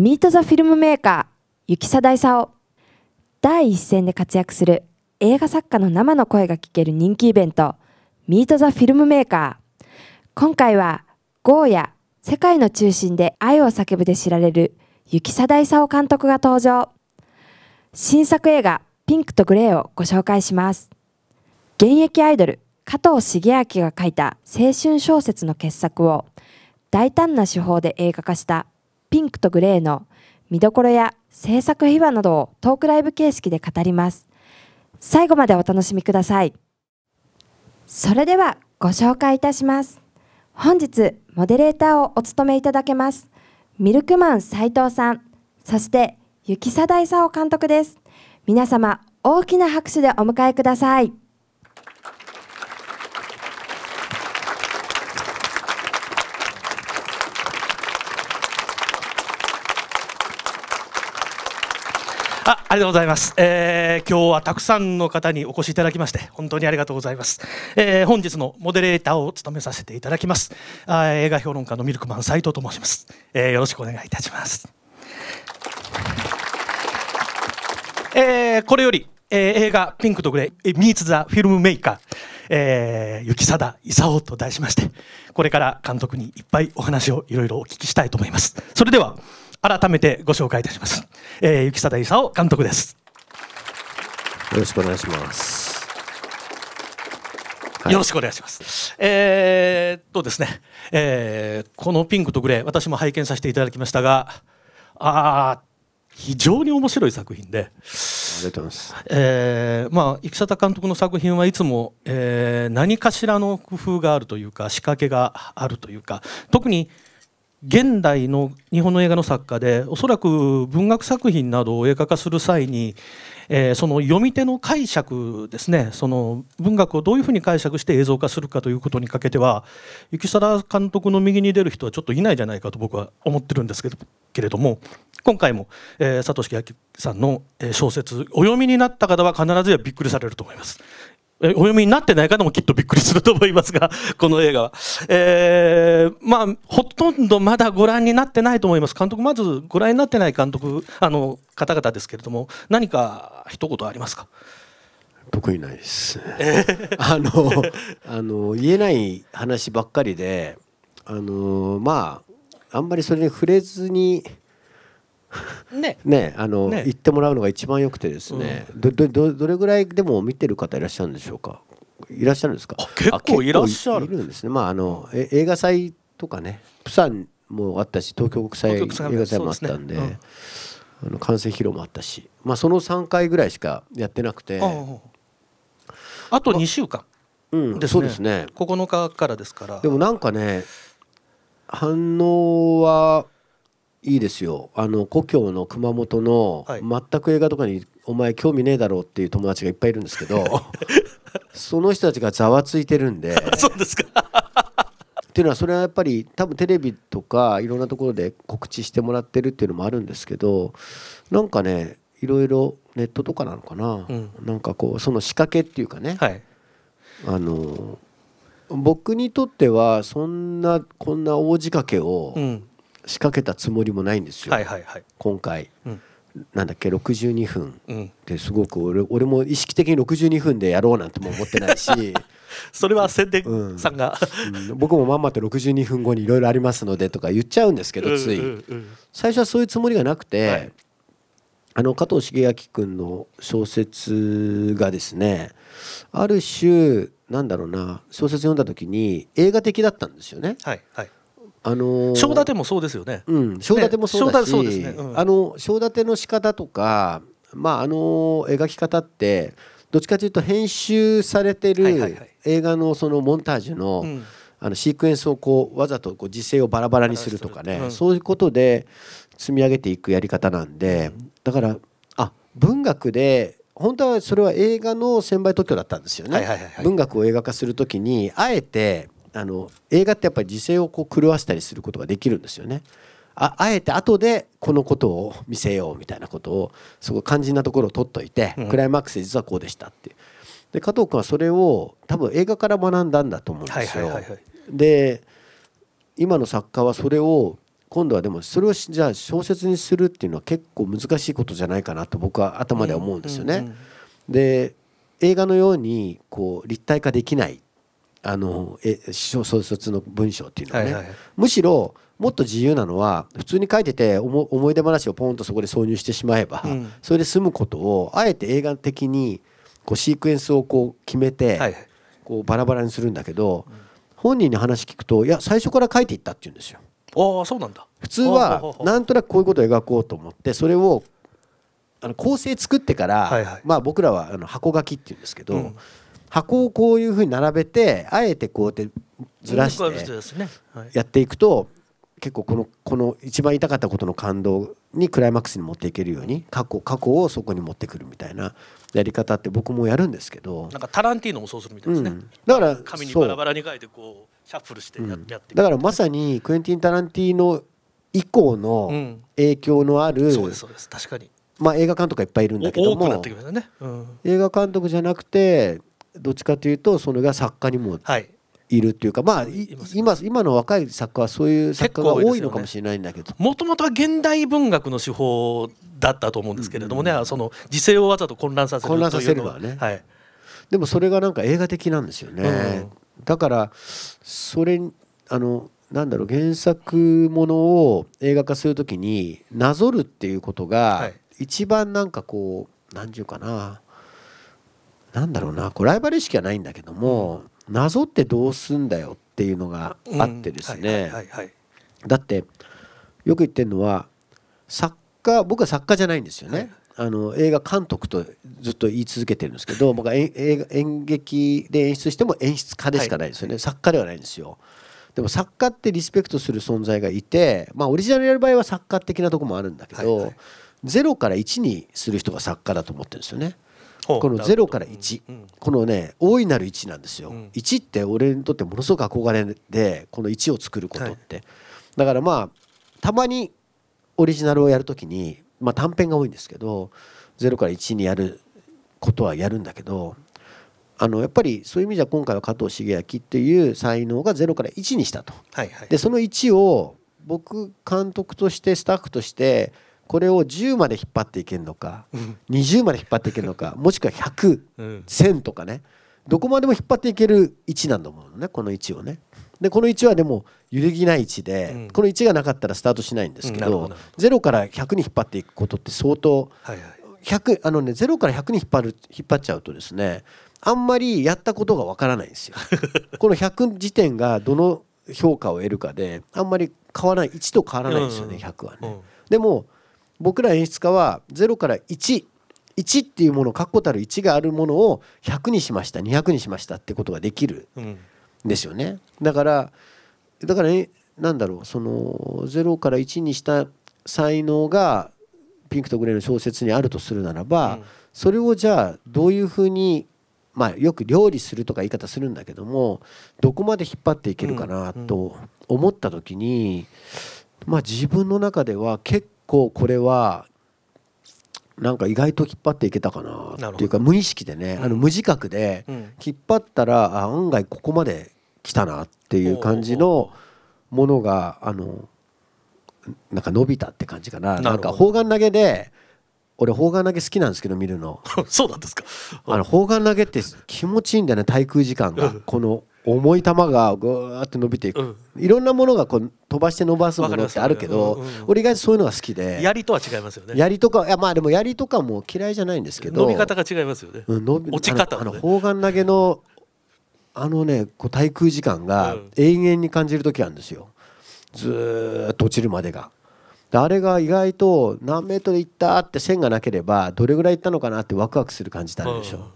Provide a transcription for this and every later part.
ミート・ザ・フィルムメーカー雪貞勲第一線で活躍する映画作家の生の声が聞ける人気イベントミート・ザ・フィルムメーカー。今回はゴーヤ世界の中心で愛を叫ぶで知られる雪貞勲監督が登場。新作映画ピンクとグレーをご紹介します。現役アイドル加藤茂明が書いた青春小説の傑作を大胆な手法で映画化したピンクとグレーの見どころや制作秘話などをトークライブ形式で語ります。最後までお楽しみください。それではご紹介いたします。本日モデレーターをお務めいただけます。ミルクマン斉藤さん。そして雪貞勲監督です。皆様大きな拍手でお迎えください。ありがとうございます、えー、今日はたくさんの方にお越しいただきまして本当にありがとうございます、えー、本日のモデレーターを務めさせていただきます。あ映画評論家のミルクマン斉藤と申します、えー、よろしくお願いいたします。えー、これより、えー、映画「ピンクとグレー」「ミーツ・ザ・フィルムメーカー」えー、雪貞勲と題しましてこれから監督にいっぱいお話をいろいろお聞きしたいと思います。それでは改めてご紹介いたします、えー、雪貞勲監督です。よろしくお願いします、はい、よろしくお願いします。えー、っとですね、えー、このピンクとグレー私も拝見させていただきましたがあ非常に面白い作品で。ありがとうございます、えー、まあ生貞監督の作品はいつも、えー、何かしらの工夫があるというか仕掛けがあるというか特に現代の日本の映画の作家でおそらく文学作品などを映画化する際に、えー、その読み手の解釈ですねその文学をどういうふうに解釈して映像化するかということにかけては雪貞監督の右に出る人はちょっといないじゃないかと僕は思ってるんですけどけれども今回も、えー、佐藤明さんの小説お読みになった方は必ずやびっくりされると思います。お読みになってない方もきっとびっくりすると思いますが、この映画は。えー、まあ、ほとんどまだご覧になってないと思います。監督、まずご覧になってない監督、あの、方々ですけれども、何か一言ありますか？特にないです。あの、あの、言えない話ばっかりで、あの、まあ、あんまりそれに触れずに、ね、ね、あの、ね、言ってもらうのが一番よくてですね、うん、どどどれぐらいでも見てる方いらっしゃるんでしょうか？いらっしゃるんですか？結構いらっしゃる。いるんですね。まああのえ映画祭とかね。プサンもあったし東京国際映画祭もあったんで、ね。うん、あの完成披露もあったし、まあ、その3回ぐらいしかやってなくて。あと2週間、うん、そうですね。9日からですから。でもなんかね反応はいいですよ。あの故郷の熊本の、はい、全く映画とかにお前興味ねえだろうっていう友達がいっぱいいるんですけど その人たちがざわついてるんで。そうですか。っていうのはそれはやっぱり多分テレビとかいろんなところで告知してもらってるっていうのもあるんですけどなんかねいろいろネットとかなのかな、うん、なんかこうその仕掛けっていうかね、はい、あの僕にとってはそんなこんな大仕掛けを、うん仕掛けたつもりもないんですよ、はいはいはい、今回、うん、なんだっけ62分。ですごく俺俺も意識的に62分でやろうなんても思ってないし。それは宣伝さんが、うん、僕もまんまと62分後にいろいろありますのでとか言っちゃうんですけどつい、最初はそういうつもりがなくて、はい、あの加藤茂明君の小説がですねある種なんだろうな小説読んだ時に映画的だったんですよね。はいはいあの正立てもそうですよね。うん、正立てもそうだし、ねね。うん、あの正立ての仕方とか、まああの描き方ってどっちかというと編集されてる映画のそのモンタージュの、うん、あのシークエンスをこうわざとこう時勢をバラバラにするとかね、うん、そういうことで積み上げていくやり方なんで、だからあ文学で本当はそれは映画の専売特許だったんですよね。文学を映画化するときにあえてあの映画ってやっぱり時勢をこう狂わせたりすることができるんですよね。ああえて後でこのことを見せようみたいなことをすごい肝心なところを取っといて、うん、クライマックスで実はこうでしたってで加藤君はそれを多分映画から学んだんだと思うんですよ。で今の作家はそれを今度はでもそれをじゃあ小説にするっていうのは結構難しいことじゃないかなと僕は頭では思うんですよね。で映画のようにこう立体化できないあのえ小説の文章っていうのはね、はいはい、むしろもっと自由なのは普通に書いてて思い出話をポンとそこで挿入してしまえば、うん、それで済むことをあえて映画的にこうシークエンスをこう決めて、こうバラバラにするんだけど、本人に話聞くといや最初から書いていったって言うんですよ。ああそうなんだ。普通はなんとなくこういうことを描こうと思ってそれをあの構成作ってから、はいはい、まあ僕らはあの箱書きっていうんですけど、うん、箱をこういうふうに並べてあえてこうやってずらしてやっていくと結構このこの一番言いたかったことの感動にクライマックスに持っていけるように過去過去をそこに持ってくるみたいなやり方って僕もやるんですけどなんかタランティーノもそうするみたいですね、うん、だから紙にバラバラに書いてこうシャッフルしてやって、うん、だからまさにクエンティン・タランティーノ以降の影響のある、うん、そうですそうです。確かに。まあ映画監督がいっぱいいるんだけども、ね。うん、映画監督じゃなくてどっちかというとそれが作家にも、はい。いるっていうかまあ今今の若い作家はそういう作家が多いのかもしれないんだけど。もともとは現代文学の手法だったと思うんですけれどもね、うん、その時勢をわざと混乱させる混乱させるのはね、はい、でもそれがなんか映画的なんですよね、うん、だからそれあのなんだろう原作ものを映画化するときになぞるっていうことが一番なんかこう何て言うかななんだろうなこうライバル意識はないんだけども、うん。なぞってどうすんだよっていうのがあってですね。だってよく言ってるのは作家僕は作家じゃないんですよね、はい、あの映画監督とずっと言い続けてるんですけど僕は演演劇で演出しても演出家でしかないですよね、はい、作家ではないんですよ。でも作家ってリスペクトする存在がいてまあオリジナルやる場合は作家的なとこもあるんだけど、はいはい、0から1にする人が作家だと思ってるんですよね。この0から1、このね大いなる1なんですよ、うん、1って俺にとってものすごく憧れでこの1を作ることって、はい、だからまあたまにオリジナルをやるときに、まあ、短編が多いんですけど0から1にやることはやるんだけどあのやっぱりそういう意味じゃ今回は加藤茂明っていう才能が0から1にしたと。はいはい、でその1を僕監督としてスタッフとしてこれを10まで引っ張っていけるのか、うん、20まで引っ張っていけるのか もしくは100、うん、1000とかね。どこまでも引っ張っていける位置なんだもんねこの位置をね。でこの1はでも揺るぎない位置で、うん、この1がなかったらスタートしないんですけど,、うん、ど0から100に引っ張っていくことって相当、はあのね0から100に引っ張る引っ張っちゃうとですねあんまりやったことがわからないんですよ。この100時点がどの評価を得るかであんまり変わらない1と変わらないんですよね、うん、100はね。でも僕ら演出家は0から11っていうもの確固たる1があるものを100にしました200にしましたってことができるんですよね。だからだから、ね、なんだろうその0から1にした才能がピンクとグレーの小説にあるとするならば、それをじゃあどういうふうにまあよく料理するとか言い方するんだけどもどこまで引っ張っていけるかなと思った時にまあ自分の中では結構これはなんか意外と引っ張っていけたかなっていうか無意識でね、あの無自覚で引っ張ったらあ案外ここまで来たなっていう感じのものがあのなんか伸びたって感じかな。なんか砲丸投げで俺砲丸投げ好きなんですけど見るの。そうなんですか。あの砲丸投げって気持ちいいんだよね滞空時間が。この重い球がぐーって伸びていく、うん、いろんなものがこう飛ばして伸ばすものってあるけど、うんうん、俺意外とそういうのが好きで。槍とは違いますよね。槍とかいやまあでも槍とかも嫌いじゃないんですけど。伸び方が違いますよね、うん、伸び落ち方、ね、あの砲丸投げのあのねこう滞空時間が永遠に感じる時あるんですよ。ずっと落ちるまでが。あれが意外と何メートルいったって線がなければどれぐらいいったのかなってワクワクする感じってあるでしょ、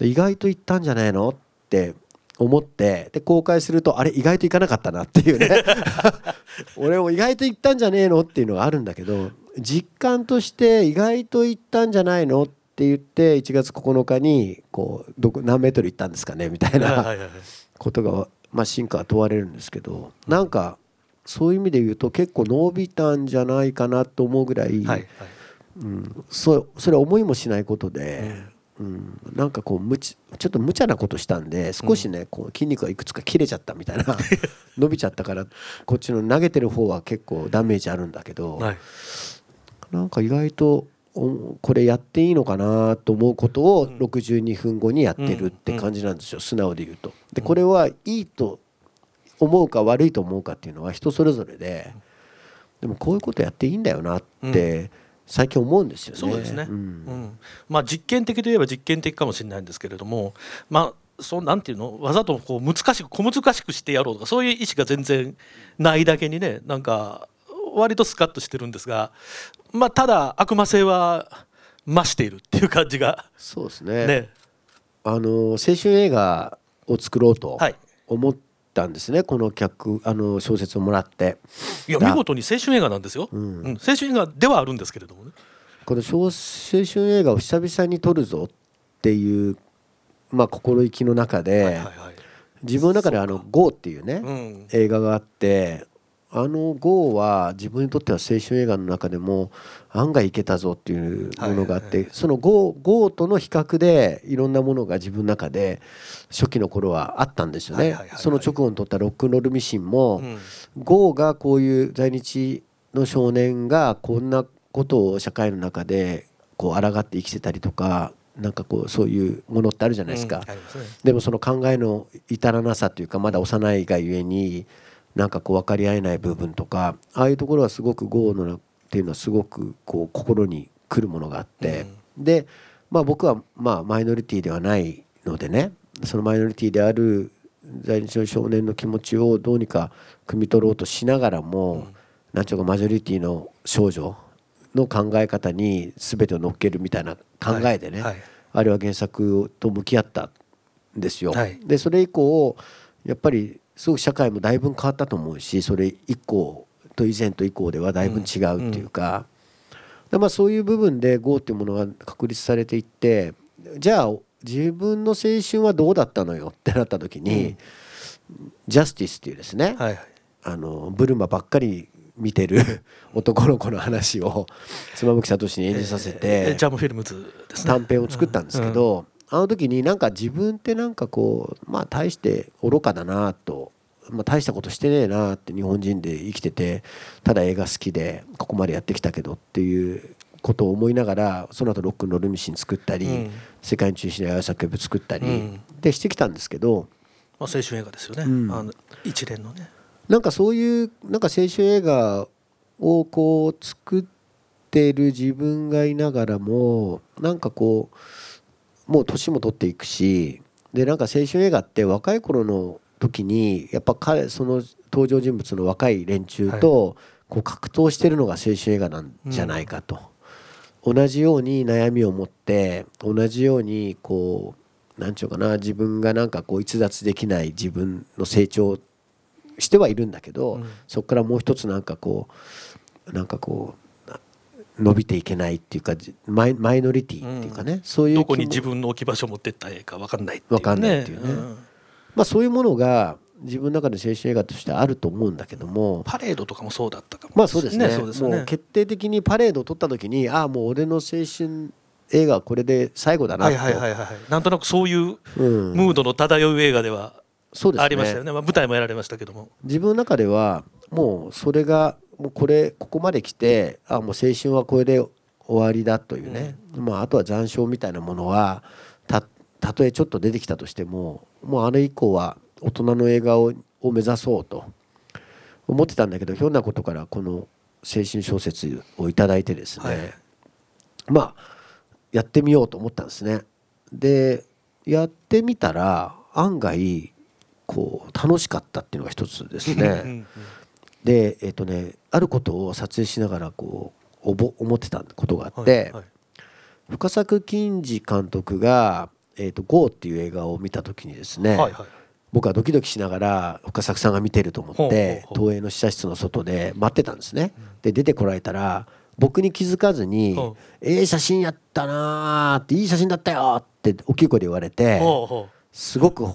うん、意外といったんじゃないのって思ってで公開するとあれ意外といかなかったなっていうね。俺も意外といったんじゃねえのっていうのがあるんだけど実感として意外といったんじゃないのって言って1月9日にこうどこ何メートル行ったんですかねみたいなことがまあ進化は問われるんですけどなんかそういう意味で言うと結構伸びたんじゃないかなと思うぐらい、うん、そそれは思いもしないことで。うん、なんかこうむちちょっと無茶なことしたんで少しね、こう筋肉がいくつか切れちゃったみたいな 伸びちゃったからこっちの投げてる方は結構ダメージあるんだけど、はい、なんか意外とこれやっていいのかなと思うことを62分後にやってるって感じなんですよ、素直で言うと。でこれはいいと思うか悪いと思うかっていうのは人それぞれででもこういうことやっていいんだよなって。最近思うんですよね。そうですね。うん、うん、まあ実験的といえば実験的かもしれないんですけれども、まあそうなんていうの？わざとこう難しく小難しくしてやろうとかそういう意思が全然ないだけにねなんか割とスカッとしてるんですが、まあただ悪魔性は増しているっていう感じがそうですね。ねあの青春映画を作ろうと思ったんですね、はい、この客あの小説をもらって。いや見事に青春映画なんですよ、うん、うん、青春映画ではあるんですけれどもね。この青春映画を久々に撮るぞっていうまあ心意気の中で、はいはいはい、自分の中であの「GO」っていうね、うん、映画があってあの GO は自分にとっては青春映画の中でも案外いけたぞっていうものがあって、その GO, GO との比較でいろんなものが自分の中で初期の頃はあったんですよね。その直後に撮ったロックンロールミシンも、GO がこういう在日の少年がこんなことを社会の中でこう抗って生きてたりとかなんかこうそういうものってあるじゃないですか、でもその考えの至らなさというかまだ幼いがゆえになんかこう分かり合えない部分とかああいうところはすごく豪のっていうのはすごくこう心にくるものがあって、うん、で、まあ、僕はまあマイノリティではないのでねそのマイノリティである在日の少年の気持ちをどうにか汲み取ろうとしながらも、うん、なんちゅうかマジョリティの少女の考え方に全てを乗っけるみたいな考えでね、はい。はい、あれは原作と向き合ったんですよ。はい、でそれ以降やっぱりすごく社会もだいぶ変わったと思うしそれ以降と以前と以降ではだいぶ違うっていうか、うん、まあ、そういう部分で GO っていうものが確立されていってじゃあ自分の青春はどうだったのよってなった時に、うん、ジャスティスっていうですね、あのブルマばっかり見てる男の子の話を妻夫木聡に演じさせて、えー、ジャムフィルムズです、ね、短編を作ったんですけど、あの時になんか自分ってなんかこうまあ大して愚かだなと、まあ、大したことしてねえなって日本人で生きててただ映画好きでここまでやってきたけどっていうことを思いながらその後ロックンロールミシン作ったり、うん、世界に中心で綾作部作ったり、うん、でしてきたんですけど、まあ、青春映画ですよね、うん、あの一連のね。なんかそういうなんか青春映画をこう作ってる自分がいながらもなんかこうもう年も取っていくしでなんか青春映画って若い頃の時にやっぱ彼その登場人物の若い連中とこう格闘してるのが青春映画なんじゃないかと、うん、同じように悩みを持って同じようにこう何ちゅうかな自分がなんかこう逸脱できない自分の成長してはいるんだけど、うん、そこからもう一つなんかこうなんかこう伸びていけないっていうかマイマイノリティっていうかね、うん、そういうどこに自分の置き場所を持ってったらええか分かんないっていうね。分かんないっていうね、うん、まあそういうものが自分の中で青春映画としてあると思うんだけどもパレードとかもそうだったかもまあそうですね、ね、もう決定的にパレードを撮った時にああもう俺の青春映画はこれで最後だなと、はいはいはいはい、なんとなくそういうムードの漂う映画ではありましたよね、まあ、舞台もやられましたけども。自分の中ではもうそれがもうこれここまで来てあもう青春はこれで終わりだというね、うん、まあ、あとは残暑みたいなものはたたとえちょっと出てきたとしてももうあれ以降は大人の映画をを目指そうと思ってたんだけどひょんなことからこの青春小説を頂いてですね、はい、まあやってみようと思ったんですね。でやってみたら案外こう楽しかったっていうのが一つですね。でえっ、ー、とねあることを撮影しながらこう思ってたことがあって、深作金次監督が「えーと、GO」っていう映画を見た時にですね、はいはい、僕はドキドキしながら深作さんが見てると思って東映の試写室の外で待ってたんですね。で出てこられたら僕に気づかずに「ええ写真やったな」って「いい写真だったよ」って大きい声で言われてすごく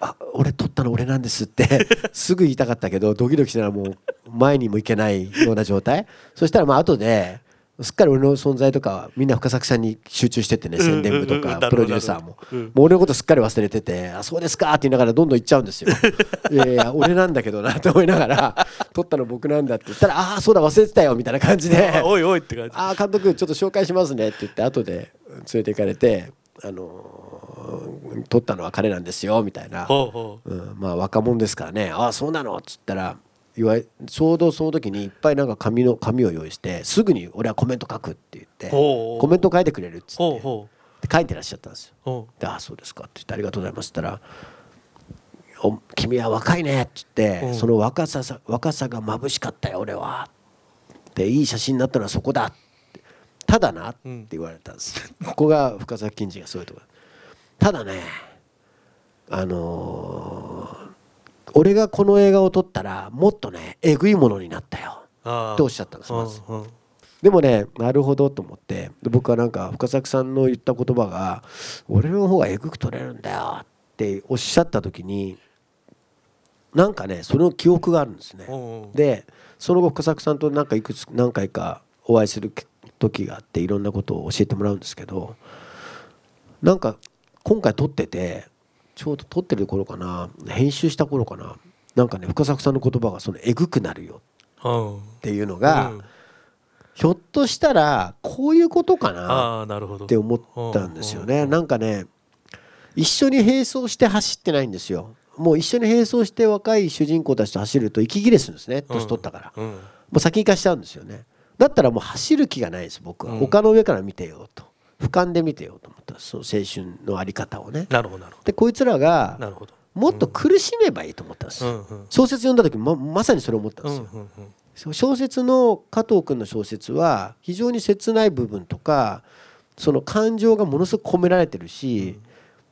あ俺撮ったの俺なんですって すぐ言いたかったけどドキドキしながらもう前にも行けないような状態。そしたらまあ後ですっかり俺の存在とかみんな深作さんに集中しててね宣伝部とかプロデューサーも。もう俺のことすっかり忘れてて「あそうですか」って言いながらどんどん行っちゃうんですよ。いやいや俺なんだけどなと思いながら「撮ったの僕なんだ」って言ったら「ああそうだ忘れてたよ」みたいな感じで「おいおい」って感じ「ああ監督ちょっと紹介しますね」って言って後で連れて行かれてあの撮ったのは彼なんですよみたいな、うん、まあ若者ですからね「ああそうなの」っつったらいわちょうどその時にいっぱいなんか紙の紙を用意してすぐに俺はコメント書くって言ってコメント書いてくれるっつって書いてらっしゃったんですよ。で「ああそうですか」って言って「ありがとうございます」って言ったら「君は若いね」って言ってその若さ若さが眩しかったよ俺は。でいい写真になったのはそこだただなって言われたんです、ここが深作金次がそういうとこただねあのー俺がこの映画を撮ったらもっとねえぐいものになったよ。っておっしゃったんですまず。でもねなるほどと思って。僕はなんか深作さんの言った言葉が「俺の方がえぐく撮れるんだよ」っておっしゃった時になんかねその記憶があるんですね。でその後深作さんとなんかいくつ何回かお会いする時があっていろんなことを教えてもらうんですけどなんか今回撮っててちょうど撮ってる頃かな。編集した頃かな。なんかね深作さんの言葉がそのえぐくなるよ。っていうのが、うん、ひょっとしたらこういうことかな。って思ったんですよね。なんかね一緒に並走して走ってないんですよ。もう一緒に並走して若い主人公たちと走ると息切れするんですね。年取ったから、もう先行かしちゃうんですよね。だったらもう走る気がないです僕は、丘の上から見てよと俯瞰で見てよと思った。その青春のあり方をね。なるほどでこいつらがもっと苦しめばいいと思ったんですよ、うんうん、小説読んだ時ままさにそれを思ったんですよ、うんうんうん、小説の加藤君の小説は非常に切ない部分とかその感情がものすごく込められてるし、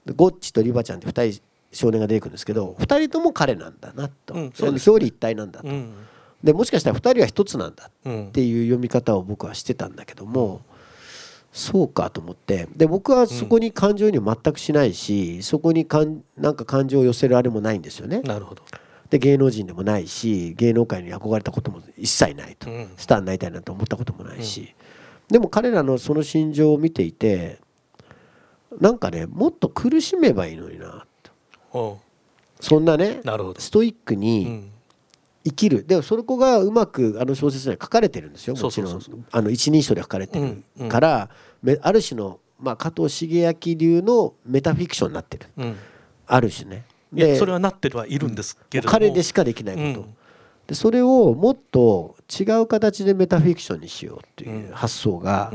うん、ゴッチとリバちゃんって2人少年が出てくるんですけど2人とも彼なんだなと、うん、表裏一体なんだと、うん、でもしかしたら2人は一つなんだっていう読み方を僕はしてたんだけども、そうかと思って。で僕はそこに感情には全くしないし、うん、そこにかんなんか感情を寄せるあれもないんですよね。なるほど。で芸能人でもないし芸能界に憧れたことも一切ないと、うん、スターになりたいなんて思ったこともないし、うん、でも彼らのその心情を見ていてなんかねもっと苦しめばいいのになとそんなねストイックに生きる。でもそこがうまくあの小説には書かれてるんですよ。もちろんあの一人称で書かれてるから、ある種の、まあ、加藤茂明流のメタフィクションになってる、うん、ある種ね。でそれはなってはいるんですけど彼でしかできないこと、うん、でそれをもっと違う形でメタフィクションにしようっていう発想が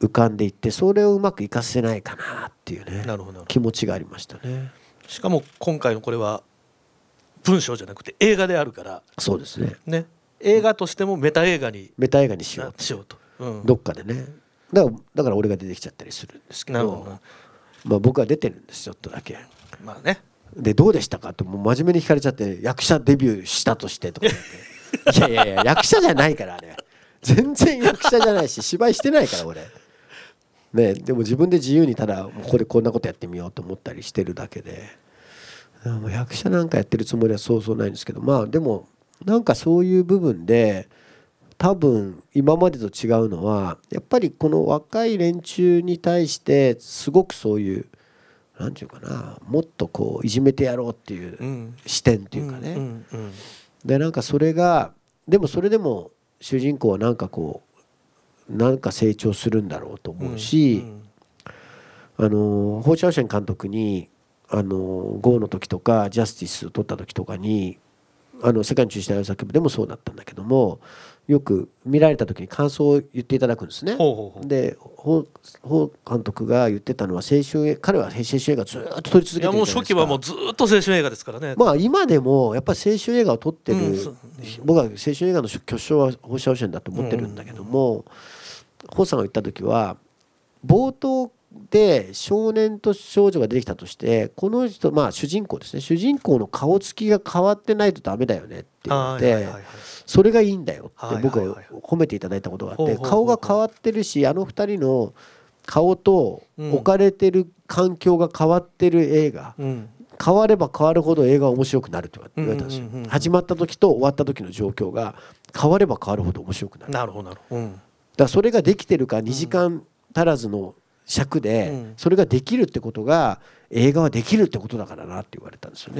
浮かんでいってそれをうまく生かせないかなっていうね気持ちがありましたね。しかも今回のこれは文章じゃなくて映画であるから。そうですね。ね。映画としてもメタ映画にメタ映画にしよう。しようと、うん、どっかでね。だからだから俺が出てきちゃったりするんですけど。まあ、僕は出てるんですちょっとだけ。まあね。でどうでしたかともう真面目に聞かれちゃって役者デビューしたとしてとか いやいやいや役者じゃないからね全然役者じゃないし芝居してないから俺。ねでも自分で自由にただここでこんなことやってみようと思ったりしてるだけでもう役者なんかやってるつもりはそうそうないんですけどまあでもなんかそういう部分で多分今までと違うのはやっぱりこの若い連中に対してすごくそういう何て言うかなもっとこういじめてやろうっていう視点っていうかね。でなんかそれがでもそれでも主人公はなんかこうなんか成長するんだろうと思うしあのホー・チャオシェン監督にあの GO の時とかジャスティスを取った時とかにあの世界の中心大作部でもそうだったんだけどもよく見られた時に感想を言っていただくんですね。でホ監督が言ってたのは青春彼は青春映画ずっと撮り続けてるいやもう初期はもうずっと青春映画ですからね。まあ今でもやっぱり青春映画を撮ってる、うん、僕は青春映画の巨匠は放射線だと思ってるんだけども、ホ、うん、さんが言った時は冒頭で少年と少女が出てきたとしてこの人まあ主人公ですね。主人公の顔つきが変わってないとダメだよねって言ってそれがいいんだよって僕は褒めていただいたことがあって顔が変わってるしあの2人の顔と置かれてる環境が変わってる映画、変われば変わるほど映画は面白くなると言われたんですよ。始まった時と終わった時の状況が変われば変わるほど面白くなる。なるほどなるほど、だそれができてるか2時間足らずの尺でそれができるってことが映画はできるってことだからなって言われたんですよね。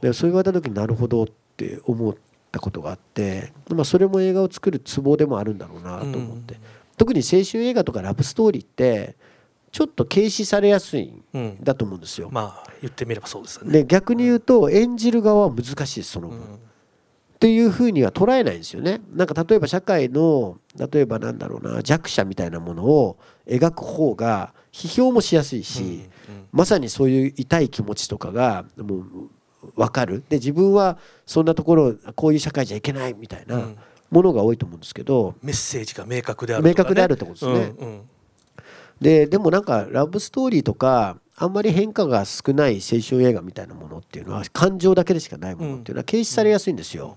でそう言われた時になるほどって思ったことがあって、まあ、それも映画を作るツボでもあるんだろうなと思って、特に青春映画とかラブストーリーってちょっと軽視されやすいんだと思うんですよ。まあ言ってみればそうですよね。で逆に言うと演じる側は難しいですその分。っていうふうには捉えないんですよね。なんか例えば社会の例えばなんだろうな弱者みたいなものを描く方が批評もしやすいし、うんうん、まさにそういう痛い気持ちとかがもう分かる。で自分はそんなところこういう社会じゃいけないみたいなものが多いと思うんですけど、メッセージが明確である、ね、明確であるってことですね。うんうん、ででもなんかラブストーリーとかあんまり変化が少ない青春映画みたいなものっていうのは感情だけでしかないものっていうのは軽視されやすいんですよ。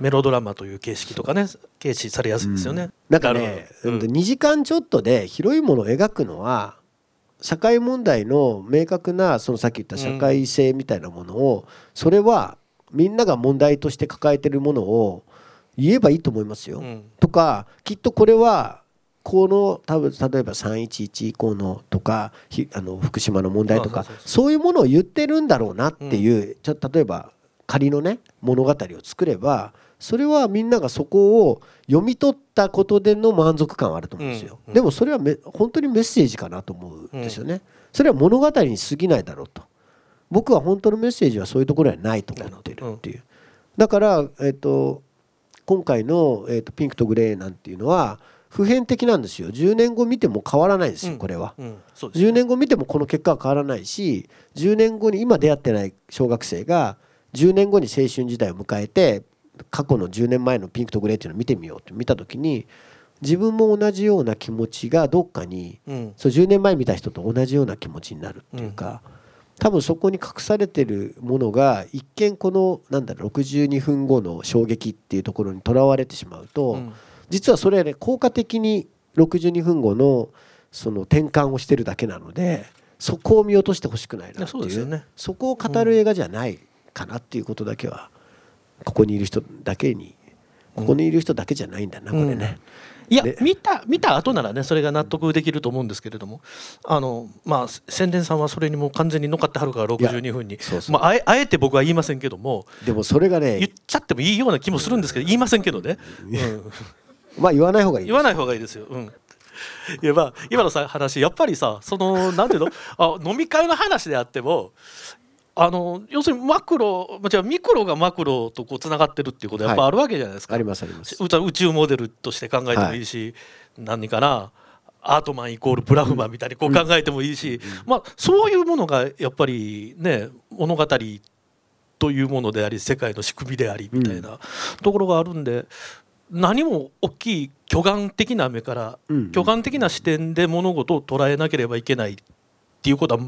メロドラマという形式とかね軽視されやすいですよね。うん、なんかね、うん、2時間ちょっとで広いものを描くのは社会問題の明確なそのさっき言った社会性みたいなものを、それはみんなが問題として抱えてるものを言えばいいと思いますよ。とかきっとこれはこの多分例えば311以降のとかあの福島の問題とかそういうものを言ってるんだろうなっていう、ちょ例えば仮のね物語を作ればそれはみんながそこを読み取ったことでの満足感はあると思うんですよ、でもそれはめ本当にメッセージかなと思うんですよね、それは物語に過ぎないだろうと。僕は本当のメッセージはそういうところにはないと思ってるっていう、だから、えーと、今回の、えーと「ピンクとグレー」なんていうのは普遍的なんですよ。10年後見ても変わらないですよこれは、うん。うん、10年後見てもこの結果は変わらないし10年後に今出会ってない小学生が10年後に青春時代を迎えて過去の10年前のピンクとグレーっていうのを見てみようって見た時に自分も同じような気持ちがどっかに、うん、そう10年前見た人と同じような気持ちになるっていうか、多分そこに隠されてるものが一見このなんだろう62分後の衝撃っていうところにとらわれてしまうと、実はそれはね効果的に62分後のその転換をしてるだけなのでそこを見落としてほしくないなっていう、そこを語る映画じゃないかなっていうことだけはここにいる人だけにここにいる人だけじゃないんだな、これね。いや見た見た後ならねそれが納得できると思うんですけれどもあのまあ宣伝さんはそれにも完全に乗っかってはるから62分に。まあ、あえあえて僕は言いませんけどもでもそれがね言っちゃってもいいような気もするんですけど言いませんけどね、うん、まあ言わない方がいい言わない方がいいですよ、うん、いやまあ今のさ話やっぱりさそのなんていうの？あ飲み会の話であってもあの要するにマクロじゃミクロがマクロとこうつながってるっていうことはやっぱあるわけじゃないですか、はい、ありますあります。宇宙モデルとして考えてもいいし、はい、何かなアートマンイコールブラフマンみたいにこう考えてもいいし、うんまあ、そういうものがやっぱりね物語というものであり世界の仕組みでありみたいなところがあるんで何も大きい巨眼的な目から巨眼的な視点で物事を捉えなければいけないっていうことは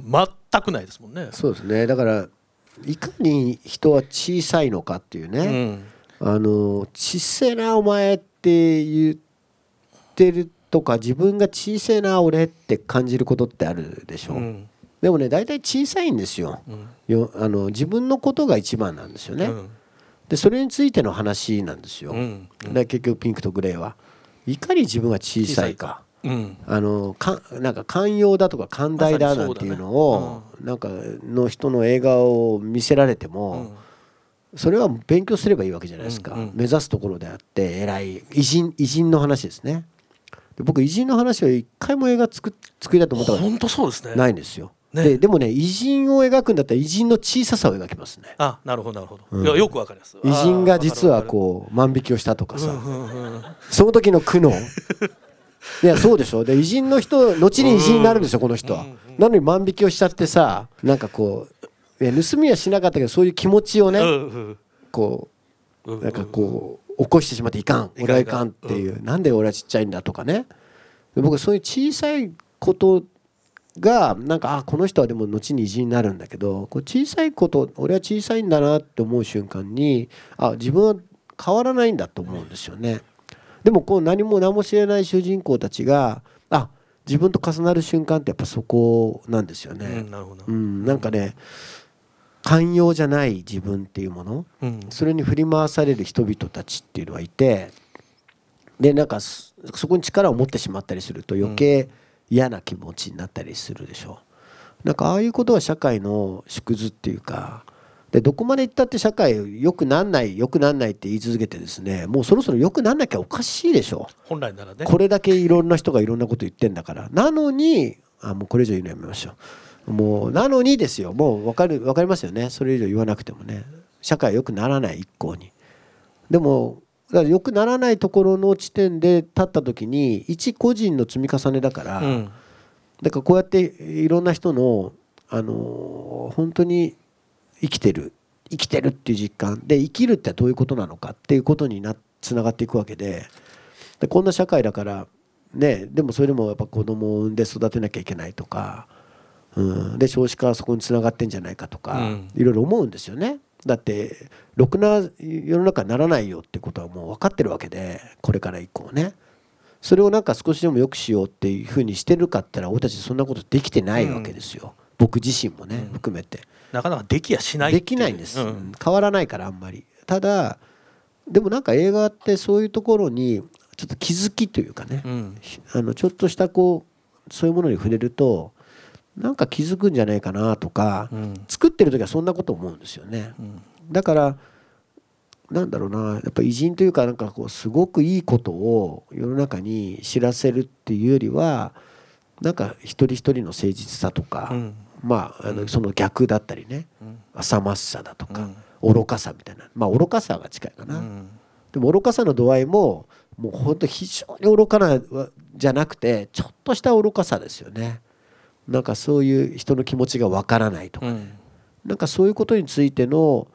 全くないですもんね。そうですね。だからいかに人は小さいのかっていうね、うん、あの小せえなお前って言ってるとか自分が小せえな俺って感じることってあるでしょ、う。ん、でもね大体小さいんですよ。うん、よあの自分のことが一番なんですよね、でそれについての話なんですよ、で結局ピンクとグレーは。いかに自分が小さいかうん、あのかなんか寛容だとか寛大だなんていうのを、ね。うん、なんかの人の映画を見せられても、うん、それは勉強すればいいわけじゃないですか、うんうん、目指すところであって偉い。偉人偉人の話ですね。で僕偉人の話は一回も映画作作りたいと思ったことないんですよ。ね、ででもね偉人を描くんだったら偉人の小ささを描きますね。あなるほどなるほど、うん、いやよくわかります。偉人が実はこう万引きをしたとかさ、その時の苦悩 いやそうでしょ。で偉人の人後に偉人になるんですよこの人は、なのに万引きをしちゃってさなんかこういや盗みはしなかったけどそういう気持ちをねこうなんかこう起こしてしまっていかん。俺はいかんっていう。なんで俺はちっちゃいんだとかね。僕そういう小さいことがなんかあこの人はでも後に偉人になるんだけどこう小さいこと俺は小さいんだなって思う瞬間にあ自分は変わらないんだと思うんですよね。でもこう何も何も知れない主人公たちがあ自分と重なる瞬間ってやっぱそこなんですよね。うん、なるほど、うん、なんかね寛容じゃない自分っていうもの、うん、それに振り回される人々たちっていうのはいてでなんかそこに力を持ってしまったりすると余計嫌な気持ちになったりするでしょ。うなんかああいうことは社会の縮図っていうかでどこまで行ったって社会良くなんない良くなんないって言い続けてですねもうそろそろ良くなんなきゃおかしいでしょ本来ならね。これだけいろんな人がいろんなこと言ってんだから。なのにあもうこれ以上言うのやめましょう。もうなのにですよ。もう分かる分かりますよね。それ以上言わなくてもね。社会良くならない一向に。でもだから良くならないところの地点で立った時に一個人の積み重ねだから、うん、だからこうやっていろんな人のあの本当に生きてる生きてるっていう実感。で生きるってどういうことなのかっていうことになつながっていくわけで。でこんな社会だからねでもそれでもやっぱ子供を産んで育てなきゃいけないとか、うん、で少子化はそこにつながってんじゃないかとか、うん、いろいろ思うんですよね。だってろくな世の中にならないよってことはもう分かってるわけでこれから以降ね。それをなんか少しでも良くしようっていうふうにしてるかって言ったら俺たちそんなことできてないわけですよ、うん、僕自身もね、含めてなかなかできやしないできないんです、うん、変わらないからあんまり。ただでもなんか映画ってそういうところにちょっと気づきというかね、あのちょっとしたこうそういうものに触れるとなんか気づくんじゃないかなとか、うん、作ってる時はそんなこと思うんですよね、うん、だからなんだろうなやっぱ偉人というかなんかこうすごくいいことを世の中に知らせるっていうよりはなんか一人一人の誠実さとか、うん、まああのその逆だったりね、浅ましさだとか、愚かさみたいな。まあ愚かさが近いかな、でも愚かさの度合いももう本当非常に愚かなじゃなくてちょっとした愚かさですよね。なんかそういう人の気持ちがわからないとか。ね、うん、なんかそういうことについての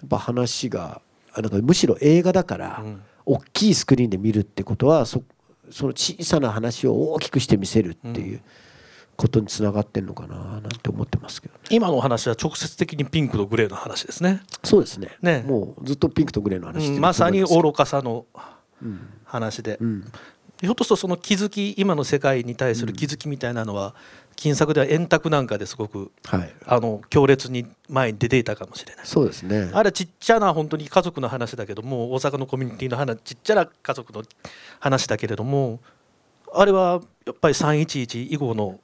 やっぱ話がなんかむしろ映画だから、大きいスクリーンで見るってことはそその小さな話を大きくして見せるっていう。ことにつながってんのかななんて思ってますけど、ね、今の話は直接的にピンクとグレーの話ですね。そうですね。ね。もうずっとピンクとグレーの話、うん、まさに愚かさの話で、うん。うん、ひょっとするとその気づき今の世界に対する気づきみたいなのは、金作では円卓なんかですごく、はい、あの強烈に前に出ていたかもしれない。そうですね。あれはちっちゃな本当に家族の話だけども大阪のコミュニティの話ちっちゃな家族の話だけれどもあれはやっぱり311以後の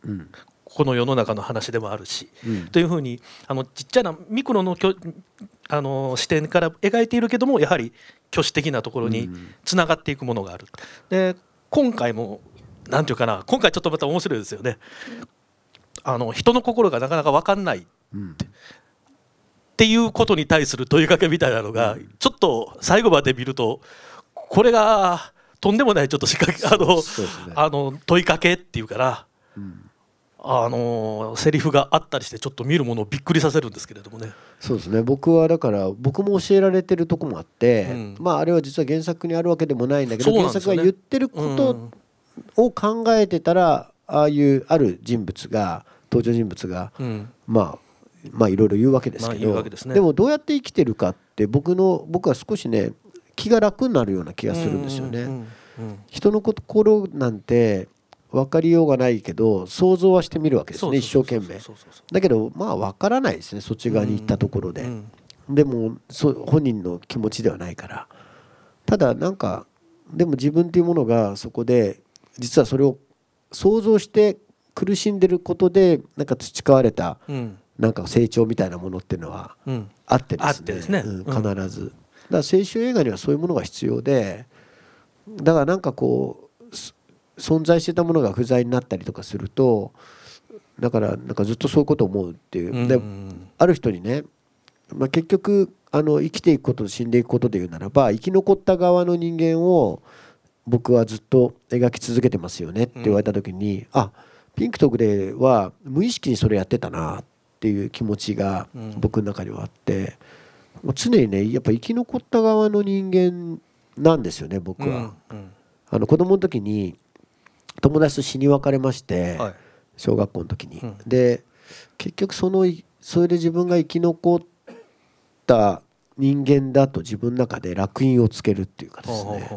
この世の中の話でもあるし、うん、というふうにあのちっちゃなミクロのあの視点から描いているけどもやはり挙手的なところにつながっていくものがある。で今回もなんていうかな今回ちょっとまた面白いですよね。あの人の心がなかなか分かんないってうん、っていうことに対する問いかけみたいなのが、ちょっと最後まで見るとこれがとんでもないちょっと仕掛けあの、ね、あの問いかけっていうから、うん、あのセリフがあったりしてちょっと見るものをびっくりさせるんですけれどもね。そうですね。僕はだから僕も教えられてるとこもあって、うん、まああれは実は原作にあるわけでもないんだけど、ね、原作が言ってることを考えてたら、ああいうある人物が登場人物が、うん、まあまあいろいろ言うわけですけど、まあでね、でもどうやって生きてるかって僕の僕は少しね気が楽になるような気がするんですよね。人の心なんて分かりようがないけど想像はしてみるわけですね一生懸命。だけどまあ分からないですねそっち側に行ったところで、うんうん、でもそ本人の気持ちではないから。ただなんかでも自分っていうものがそこで実はそれを想像して苦しんでることでなんか培われた、なんか成長みたいなものっていうのはあってですね,、うん。必ず。だから青春映画にはそういうものが必要でだからなんかこう存在してたものが不在になったりとかするとだからなんかずっとそういうことを思うっていう。である人にね、まあ、結局あの生きていくことと死んでいくことで言うならば生き残った側の人間を僕はずっと描き続けてますよねって言われた時に、うん、あピンクとグレーは無意識にそれやってたなっていう気持ちが僕の中にはあって、うん、常にねやっぱ生き残った側の人間なんですよね僕は。うんうん、あの子供の時に友達と死に別れまして、はい、小学校の時に。うん、で結局そのそれで自分が生き残った人間だと自分の中で烙印をつけるっていうかで。すね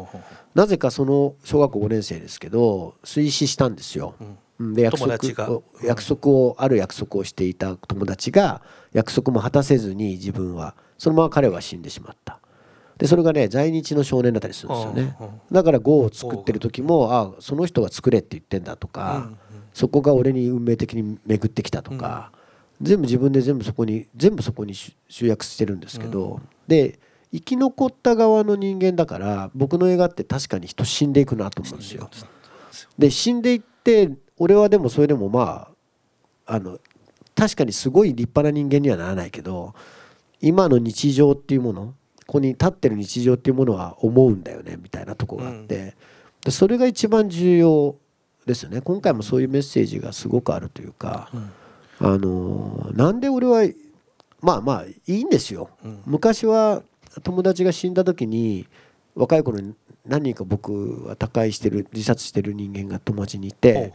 なぜかその小学校5年生ですけど水死したんですよ。で約束を約束をある約束をしていた友達が約束も果たせずに自分はそのまま彼は死んでしまった。でそれがね在日の少年だったりするんですよね。だから GO を作ってる時もあその人が作れって言ってんだとか、そこが俺に運命的に巡ってきたとか、全部自分で全部そこに全部そこに集約してるんですけど、で生き残った側の人間だから僕の映画って確かに人死んでいくなと思うんですよ。で死んでいって俺はでもそれでもまああの確かにすごい立派な人間にはならないけど今の日常っていうものここに立ってる日常っていうものは思うんだよねみたいなとこがあって、でそれが一番重要ですよね。今回もそういうメッセージがすごくあるというか、あのなんで俺はまあまあいいんですよ、昔は友達が死んだ時に若い頃に何人か僕は他界してる自殺してる人間が友達にいて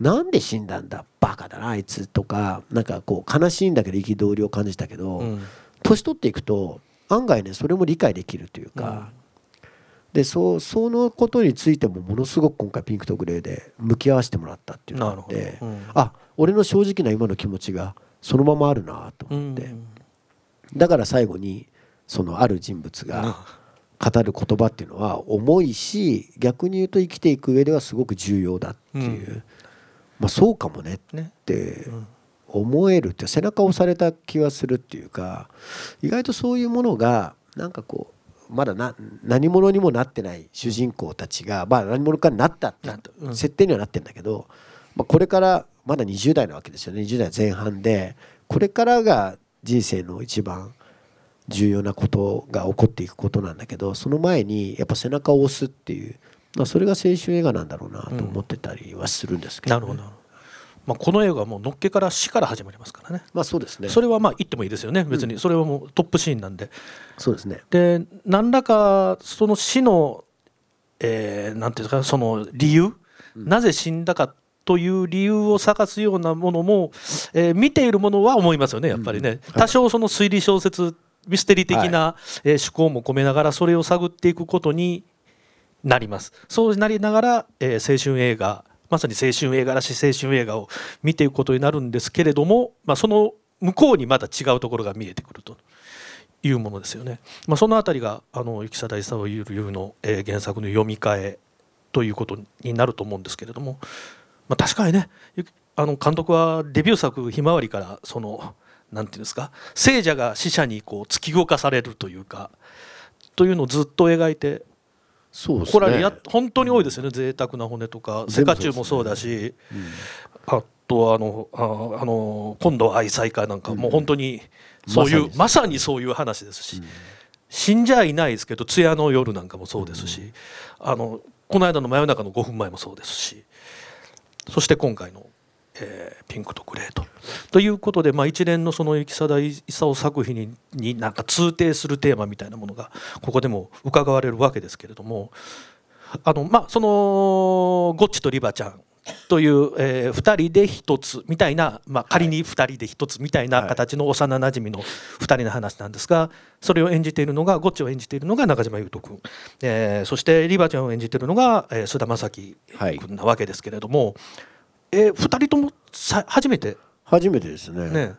なんで死んだんだバカだなあいつとかなんかこう悲しいんだけど憤りを感じたけど、年取っていくと案外ねそれも理解できるというか、でそそのことについてもものすごく今回ピンクとグレーで向き合わせてもらったっていうのがあって、うん、あ俺の正直な今の気持ちがそのままあるなと思って、だから最後にそのある人物が語る言葉っていうのは重いし逆に言うと生きていく上ではすごく重要だっていう、まあそうかもねって思えるって背中を押された気はするっていうか意外とそういうものがなんかこうまだな何者にもなってない主人公たちが、まあ、何者かになったって設定にはなってるんだけど、まあ、これからまだ20代なわけですよね。20代前半でこれからが人生の一番重要なことが起こっていくことなんだけどその前にやっぱ背中を押すっていう、まあ、それが青春映画なんだろうなと思ってたりはするんですけど、ね、なるほどまあ、この映画はもうのっけから死から始まりますからね。まあそうですね。それはまあ言ってもいいですよね。別にそれはもうトップシーンなんで。そうですね。で何らかその死の、えー、なんていうかその理由、なぜ死んだかという理由を探すようなものも、えー、見ているものは思いますよねやっぱりね。多少その推理小説ミステリー的な、はい、えー、趣向も込めながらそれを探っていくことになります。そうなりながら、えー、青春映画まさに青春映画らしい青春映画を見ていくことになるんですけれども、まあ、その向こうにまた違うところが見えてくるというものですよね。まあ、その辺りがあの雪貞勲ゆるの、えー、原作の読み替えということになると思うんですけれども、まあ、確かにねあの監督はデビュー作「ひまわり」からその何て言うんですか聖者が死者にこう突き動かされるというかというのをずっと描いてそうですね、これや本当に多いですよね、うん、贅沢な骨とか。セカチュウもそうだし、うん、あとあのああの今度は愛妻家なんか、もう本当にそういう、まさにそういう話ですし、死んじゃいないですけど艶の夜なんかもそうですし、あのこの間の真夜中の5分前もそうですし。そして今回のえー、ピンクとグレート。ということで、まあ、一連のその雪貞勲作品にになんか通底するテーマみたいなものがここでも伺われるわけですけれどもあの、まあ、そのゴッチとリバちゃんという、えー、2人で1つみたいな、まあ、仮に2人で1つみたいな形の幼なじみの2人の話なんですがそれを演じているのがゴッチを演じているのが中島裕翔君、えー、そしてリバちゃんを演じているのが、えー、須田将暉君なわけですけれども。はいえー、2人ともさ初めて？初めてですね。ね。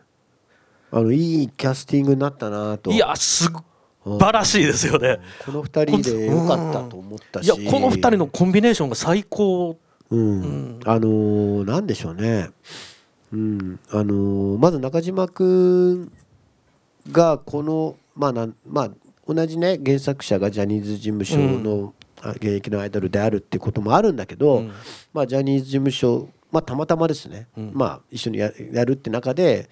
あのいいキャスティングになったなと。いやす素晴らしいですよね、この2人でよかったと思ったし、いやこの2人のコンビネーションが最高。うん、うん、あのー、なんでしょうね。うん。あのー、まず中島君がこのまあなんまあ同じね原作者がジャニーズ事務所の現役のアイドルであるっていうこともあるんだけど、うん、まあジャニーズ事務所まあ、たまたまですね、うん、まあ、一緒にややるって中で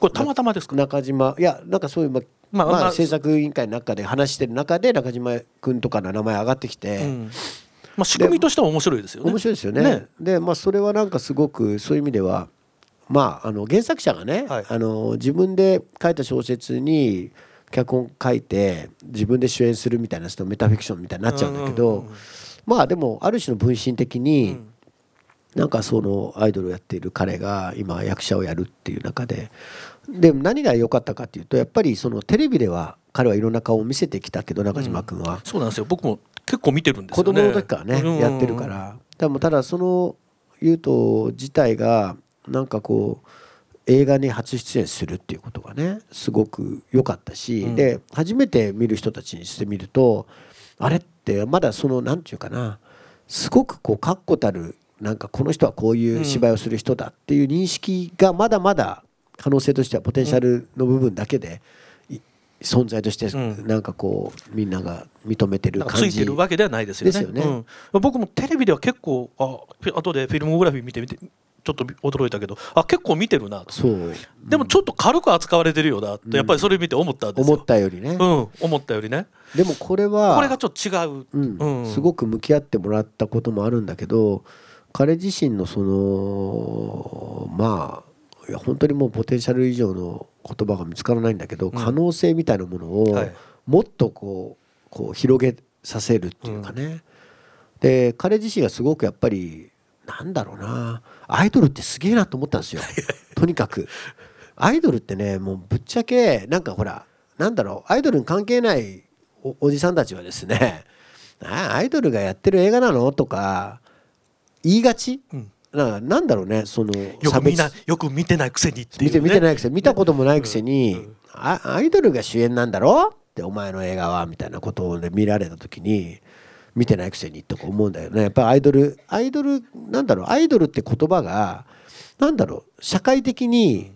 これたまたまですか？中島いやなんかそういう、まあまあ、まあ、制作委員会の中で話してる中で中島君とかの名前上がってきて、うん、まあ、仕組みとしては面白いですよね。面白いですよね。ね。で、まあ、それはなんかすごくそういう意味では、まあ、あの原作者がね、はい、あの自分で書いた小説に脚本書いて自分で主演するみたいな人メタフィクションみたいになっちゃうんだけど、まあでもある種の分身的に、うんなんかそのアイドルをやっている彼が今役者をやるっていう中でで何が良かったかっていうとやっぱりそのテレビでは彼はいろんな顔を見せてきたけど中島君は、うん、そうなんですよ。僕も結構見てるんですよ、ね、子供の時からね、うん、やってるから。でもただその優斗自体がなんかこう映画に初出演するっていうことがねすごく良かったし、うん、で初めて見る人たちにしてみるとあれってまだその何て言うかなすごくこう確固たるなんかこの人はこういう芝居をする人だっていう認識がまだまだ可能性としてはポテンシャルの部分だけで存在としてなんかこうみんなが認めてる感じ。ついてるわけではないですよね。よね。うん、僕もテレビでは結構あ後でフィルモグラフィー見てみてちょっと驚いたけどあ結構見てるなそう、でもちょっと軽く扱われてるよなってやっぱりそれ見て思ったんですよ、思ったよりね、うん、思ったよりね。でもこれはこれがちょっと違う、うん。すごく向き合ってもらったこともあるんだけど彼自身のそのまあ本当にもうポテンシャル以上の言葉が見つからないんだけど、可能性みたいなものをもっとこうこう広げさせるっていうかね、で彼自身はすごくやっぱりなんだろうな。アイドルってすげえなと思ったんですよ。とにかく。アイドルってねもうぶっちゃけなんかほらなんだろう。アイドルに関係ないおじさんたちはですねアイドルがやってる映画なの？とか言いがち、うん。ななんだろうねそのよく見なよく見てないくせにっていう、ね、見て見てないくせに見たこともないくせに、うんうん、アイドルが主演なんだろ？ってお前の映画はみたいなことを、ね、見られた時に見てないくせにとか思うんだよね。やっぱりアイドルアイドルなんだろう？アイドルって言葉がなんだろう？社会的に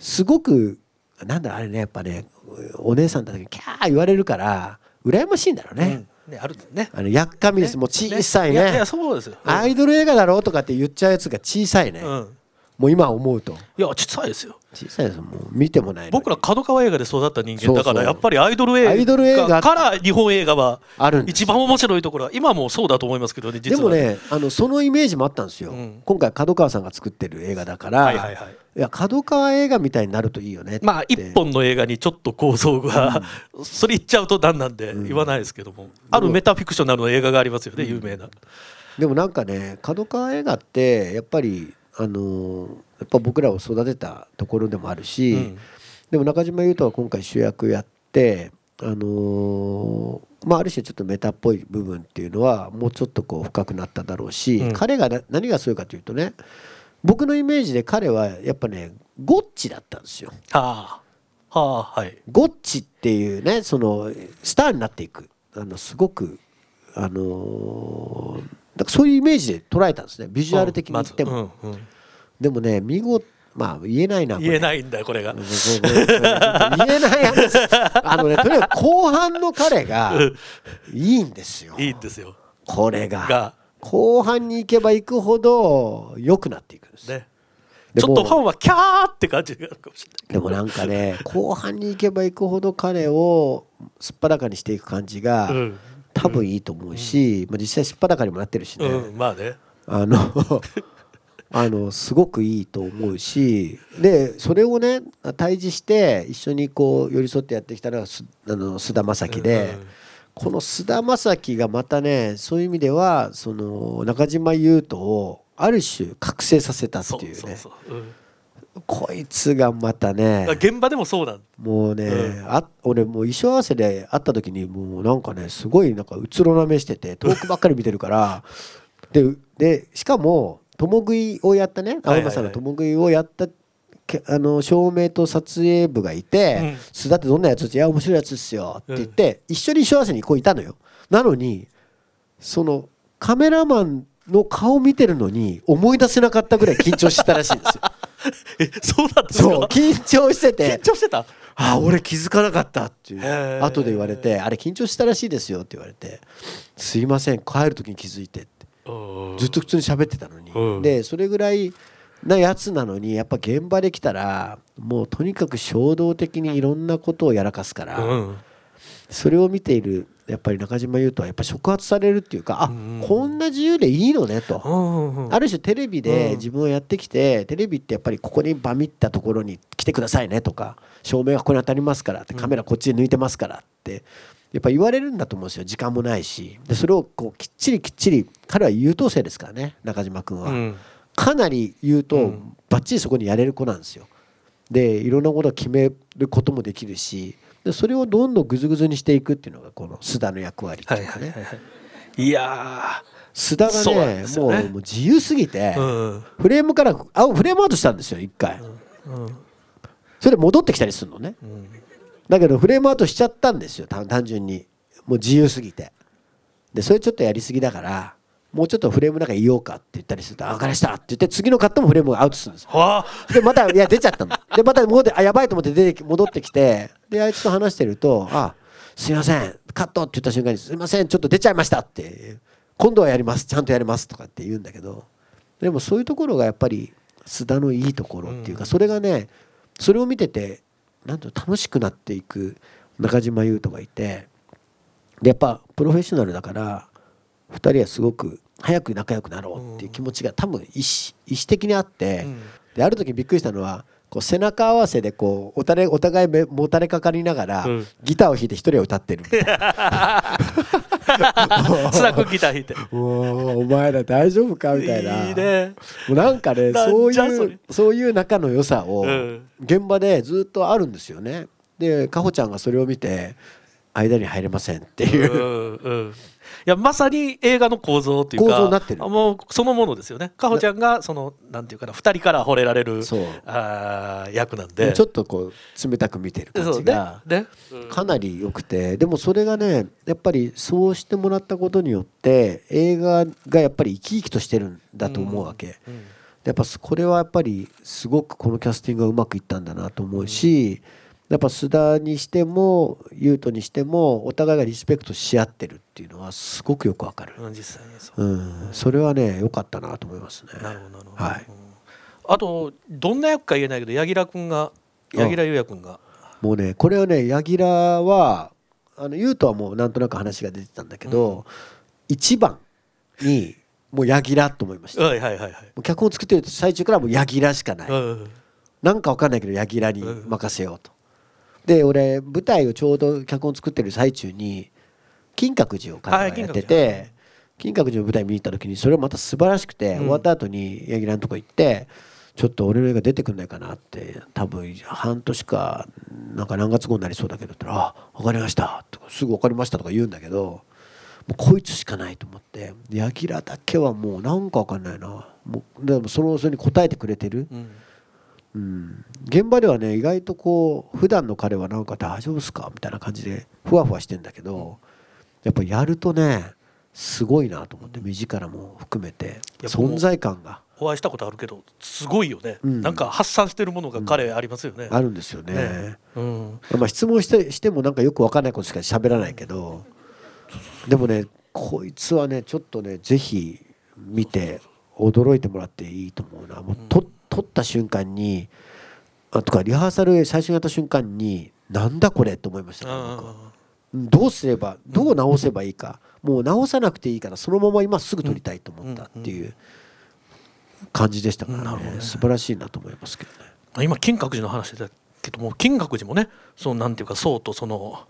すごくなんだろう？あれねやっぱねお姉さんたちにキャー言われるから羨ましいんだろうね。うん、ねあるね。あのやっかみです、もう小さいね。いやそうですよ、アイドル映画だろうとかって言っちゃうやつが小さいね。うん。もう今思うと。いや小さいですよ。小さいです。もう見てもない僕ら角川映画で育った人間だからやっぱりアイドル映画から日本映画は一番面白いところは今もそうだと思いますけどね。でもねあのそのイメージもあったんですよ、うん、今回角川さんが作ってる映画だから、はいはいはい、いや角川映画みたいになるといいよねまあ一本の映画にちょっと構造が、うん、それ言っちゃうと何なんで言わないですけども、うん、あるメタフィクショナルの映画がありますよね、有名な。でもなんかね角川映画ってやっぱりあのやっぱ僕らを育てたところでもあるし、うん、でも中島裕翔は今回主役やってあのまあ、ある種ちょっとメタっぽい部分っていうのはもうちょっとこう深くなっただろうし、うん、彼が何がすごいかというとね僕のイメージで彼はやっぱねゴッチだったんですよ。はあはあはい、ゴッチっていうねそのスターになっていく。あのすごくあのー、だそういうイメージで捉えたんですね。ビジュアル的に言っても。うんうんうん。でもね見事まあ言えないな言えないんだこれが。言えない話あのねとにかく後半の彼がいいんですよ。いいんですよ。これが後半に行けば行くほど良くなっていくんです。ね。ちょっとファンはキャーって感じるかもしれないでもなんかね後半に行けば行くほど彼をすっぱだかにしていく感じが、うん、多分いいと思うし、うん、まあ、実際すっぱだかにもなってるしね、うん、まあね。あの あのすごくいいと思うしでそれをね対峙して一緒にこう寄り添ってやってきたのがあの菅田将暉で、この菅田将暉がまたねそういう意味ではその中島裕翔をある種覚醒させたっていうね。こいつがまたね現場でもそうだ。もうね、うん、あ俺もう衣装合わせで会った時にもうなんかねすごいなんかうつろな目してて遠くばっかり見てるから。ででしかも共食いをやったね青山さんが共食いをやったあの照明と撮影部がいて「須田ってどんなやつ?」って「いや面白いやつっすよ」って言って、一緒に衣装合わせにこういたのよ。なのにそのカメラマンの顔見てるのに思い出せなかったぐらい緊張してたらしいんですよ。えそうだったそう緊張してて。緊張してたあ俺気づかなかったっていう。後で言われて「あれ緊張したらしいですよ」って言われて「すいません帰る時に気づいて」って。ずっと普通に喋ってたのに、うん、でそれぐらいなやつなのにやっぱ現場で来たらもうとにかく衝動的にいろんなことをやらかすから、うん、それを見ているやっぱり中島裕翔はやっぱ触発されるっていうかあ、うん、こんな自由でいいのねと、うん、ある種テレビで自分をやってきてテレビってやっぱりここにバミったところに来てくださいねとか照明がここに当たりますからってカメラこっちに抜いてますからってやっぱ言われるんだと思うんですよ。時間もないし。でそれをこうきっちりきっちり彼は優等生ですからね中島君は、うん、かなり言うとばっちりそこにやれる子なんですよ。でいろんなことを決めることもできるしでそれをどんどんぐずぐずにしていくっていうのがこの須田の役割っていうかね、はいはいはい、い。や須田がね、ね、もうもう自由すぎて、うん、フレームからあフレームアウトしたんですよ一回、うん。それで戻ってきたりするのね、だけどフレームアウトしちゃったんですよ単純に。もう自由すぎて。でそれちょっとやりすぎだからもうちょっとフレームの中いようかって言ったりすると「あ分かりました」って言って次のカットもフレームがアウトするんです。でまたいや出ちゃったの。でまた戻ってあやばいと思って出て戻ってきてであいつと話してると「あすいません。カット」って言った瞬間に「すいませんちょっと出ちゃいました」って「今度はやります。ちゃんとやります」とかって言うんだけどでもそういうところがやっぱり須田のいいところっていうかそれがねそれを見ててなんと楽しくなっていく中島裕翔がいてでやっぱプロフェッショナルだから2人はすごく早く仲良くなろうっていう気持ちが多分意思意思的にあって、である時びっくりしたのはこう背中合わせでこうおたれお互いもたれかかりながら、ギターを弾いて一人は歌ってるみたいな。スナックギター弾いて。お前ら大丈夫かみたいな。いいね。もうなんかねそういうそういう仲の良さを現場でずっとあるんですよね。でかほちゃんがそれを見て間に入れませんっていう、うんうん、やまさに映画の構造っていうか構造になってる。もうそのものですよね。かほちゃんがそのなんていうかな2人から惚れられるあ役なんで。ちょっとこう冷たく見てる感じが。かなり良くて。でもそれがねやっぱりそうしてもらったことによって映画がやっぱり生き生きとしてるんだと思うわけ。うんうん。やっぱこれはやっぱりすごくこのキャスティングがうまくいったんだなと思うし、うんやっぱ須田にしても優斗にしてもお互いがリスペクトし合ってるっていうのはすごくよくわかる、うん、実際にそう、うん、それはね良かったなと思いますね。なるほどなるほど、はい、あとどんな役か言えないけど柳楽君が柳楽優弥君が。もうねこれはね柳楽はあの優斗はもうなんとなく話が出てたんだけど、うん、一番にもう柳楽と思いました、はいはいはいはい、脚本作ってる最中からもう柳楽しかない、うん、なんか分かんないけど柳楽に任せようと、で俺舞台をちょうど脚本作ってる最中に金閣寺を彼がやってて金閣寺。の舞台見に行った時にそれはまた素晴らしくて、終わった後に柳楽のとこ行ってちょっと俺の映画出てくんないかなって多分半年かなんか何月後になりそうだけどって言ったら「あ分かりました」とか「すぐ分かりました」とか言うんだけどもうこいつしかないと思って柳楽だけはもうなんか分かんないな。もうでもそのそれに応えてくれてる。うんうん、現場ではね意外とこう普段の彼はなんか大丈夫っすかみたいな感じでふわふわしてんだけどやっぱやるとねすごいなと思って目力も含めて存在感が。お会いしたことあるけどすごいよね、うん、なんか発散してるものが彼ありますよね、うん、あるんですよね、ね、うん、まあ質問してしてもなんかよく分かんないことしか喋らないけどでもねこいつはねちょっとねぜひ見て驚いてもらっていいと思うな。もうと、撮った瞬間にあとかリハーサル最初にやった瞬間になんだこれと思いましたどうすればどう直せばいいか、もう直さなくていいからそのまま今すぐ撮りたいと思ったっていう感じでしたからね,、素晴らしいなと思いますけどね。今金閣寺の話だけども金閣寺もねそのなんていうか僧とその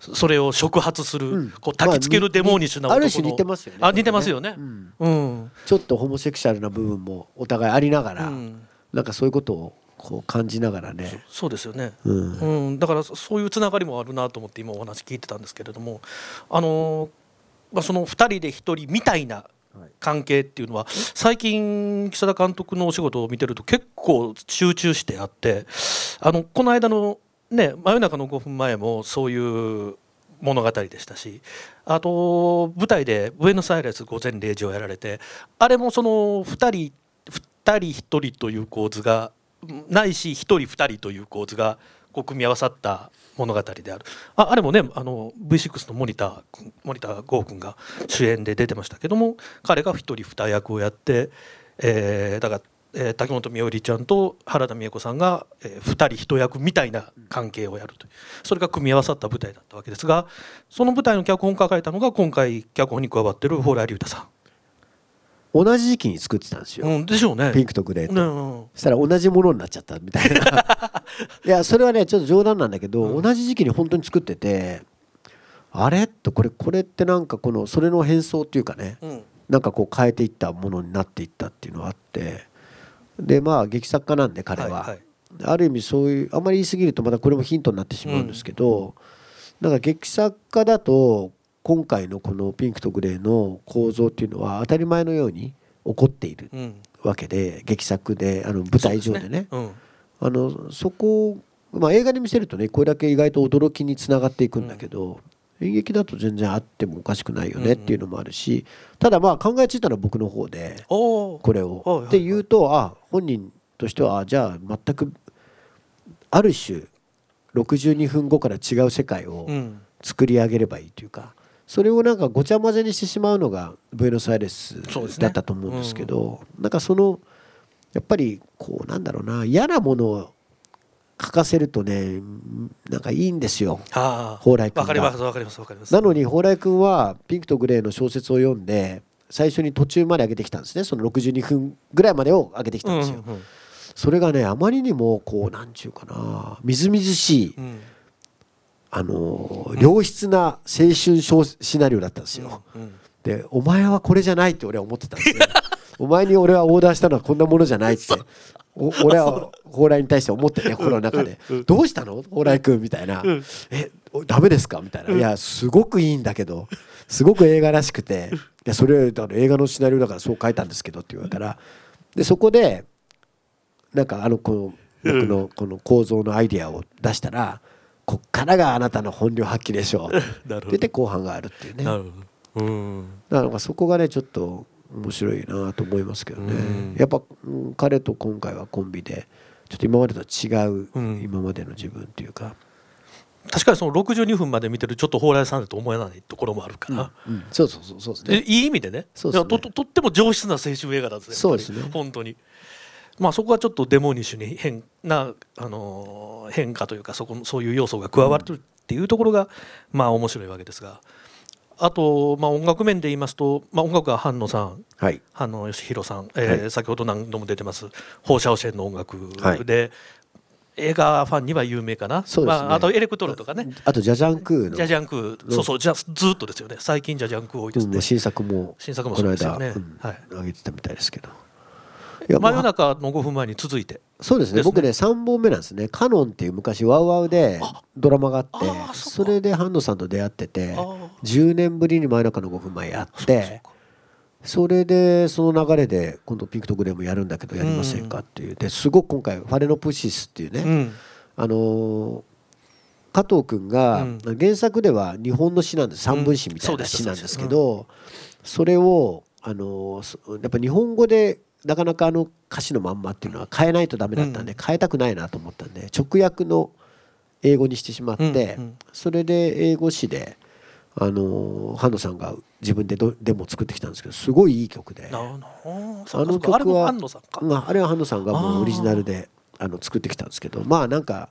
それを触発する、うん、こう焚きつけるデモニッシュな男の、まあ、ある種似てますよねあ似てますよね、うん、ちょっとホモセクシャルな部分もお互いありながら、うん、なんかそういうことをこう感じながらね。そうですよね、うん、うん、だからそういうつながりもあるなと思って今お話聞いてたんですけれどもあのまあ、その2人で1人みたいな関係っていうのは最近岸田監督のお仕事を見てると結構集中してあってあのこの間のね真夜中の5分前もそういう物語でしたしあと舞台で「ブエノスアイレス午前0時」をやられてあれもその2人2人1人という構図がないし1人2人という構図がこう組み合わさった物語である。ああれもねあの V6 の森田森田剛君が主演で出てましたけども彼が1人2役をやって、えー、だからえー、竹本美織ちゃんと原田美恵子さんが、えー、2人一役みたいな関係をやるという。それが組み合わさった舞台だったわけですがその舞台の脚本を書かれたのが今回脚本に加わってる蓬莱竜太さん。同じ時期に作ってたんですよ、うん、でしょうね。ピンクとグレーと、うんうん、そしたら同じものになっちゃったみたいな。いやそれはねちょっと冗談なんだけど、うん、同じ時期に本当に作っててあれ？とこれこれってなんかこのそれの変装っていうかね、うん、なんかこう変えていったものになっていったっていうのがあってでまあ劇作家なんで彼は、はいはい、ある意味そういうあんまり言い過ぎるとまたこれもヒントになってしまうんですけど、うん、なんか劇作家だと今回のこの「ピンクとグレー」の構造っていうのは当たり前のように起こっているわけで、うん、劇作であの舞台上でね。うでね。あのそこまあ、映画で見せるとねこれだけ意外と驚きにつながっていくんだけど、うん、演劇だと全然あってもおかしくないよねっていうのもあるし、ただまあ考えついたのは僕の方でこれを。って言うとあ本人としてはあじゃあ全くある種62分後から違う世界を作り上げればいいというか。それをなんかごちゃ混ぜにしてしまうのがブエノスアイレスだったと思うんですけど、なんかそのやっぱりこうなんだろうな嫌なものを書かせるとねなんかいいんですよ。蓬莱君わかりますわかりますわかります。なのに蓬莱君はピンクとグレーの小説を読んで最初に途中まで上げてきたんですね。その62分ぐらいまでを上げてきたんですよ、うんうん、それがねあまりにもこうなんちゅうかなみずみずしい、うん、あの良質な青春シナリオだったんですよ、うんうん、でお前はこれじゃないって俺は思ってたんですね お前に俺はオーダーしたのはこんなものじゃないって。俺は蓬莱に対して思ってね心の中で「どうしたの？蓬莱君」みたいな「えダメですか?」みたいな「いやすごくいいんだけどすごく映画らしくて。いやそれだ映画のシナリオだからそう書いたんですけど」って言われたら。でそこでなんかあのこの僕のこの構造のアイディアを出したら「こっからがあなたの本領発揮でしょう」って言って後半があるっていうね。だからそこがねちょっと面白いなと思いますけどね、やっぱ彼と今回はコンビでちょっと今までと違う、今までの自分っていうか。確かにその62分まで見てるちょっと蓬莱さんだと思えないところもあるから、うんうん、そうそうそうそうですね。いい意味でね。そうですね。ととっても上質な青春映画なんですねそうですね。本当に。まあそこはちょっとデモニッシュに変な、あのー、変化というかそこそういう要素が加わるっていうところが、まあ面白いわけですがあと、まあ、音楽面で言いますと、まあ、音楽は菅野さん、はい、菅野義弘さん、えー、はい、先ほど何度も出てます放射線の音楽で、はい、映画ファンには有名かな、ね、まあ、あとエレクトロとかね。あとジャジャンクーの。ジャジャンクーそうそうじゃずっとですよね。最近ジャジャンクー多いですね、うん、新作も新作もそうですよね、うん、はい、上げてたみたいですけど真夜中の5分前に続いて。そうですね、ね、僕ね3本目なんですね「カノン」っていう昔ワウワウでドラマがあってそれでハンドさんと出会ってて10年ぶりに真夜中の5分前やってそれでその流れで今度ピンクとグレーもやるんだけどやりませんかっていう。ですごく今回ファレノプシスっていうね、うん、あの加藤君が原作では日本の詩なんです。3分詩みたいな詩なんですけどそれをあのやっぱ日本語でなかなかあの歌詞のまんまっていうのは変えないとダメだったんで、変えたくないなと思ったんで直訳の英語にしてしまって、それで英語詞で。あのハンドさんが自分でデモ作ってきたんですけどすごいいい曲であの曲はあれはハンドさんがもうオリジナルであの作ってきたんですけどまあなんか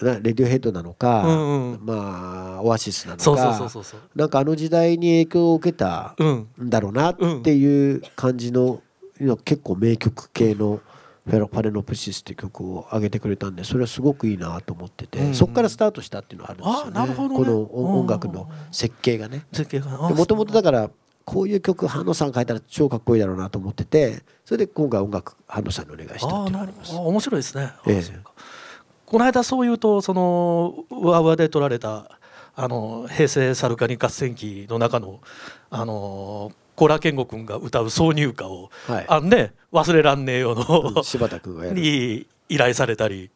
レディオヘッドなのか、うんうん、まあオアシスなのかなんかあの時代に影響を受けたんだろうなっていう感じの結構名曲系のフェロパレノプシスっていう曲を上げてくれたんでそれはすごくいいなと思ってて、うん。うん、そこからスタートしたっていうのはあるんですよね、ね、この音楽の設計がね。もともとだからこういう曲ハノさん書いたら超かっこいいだろうなと思っててそれで今回音楽ハノさんにお願いしたっていうのあります。面白いですね、ええ、この間そういうとそのワーワーで撮られたあの平成サルカニ合戦記の中のあのコラケンゴ君が歌う挿入歌を、はい、あのね忘れらんねえよの柴田君がに依頼されたり。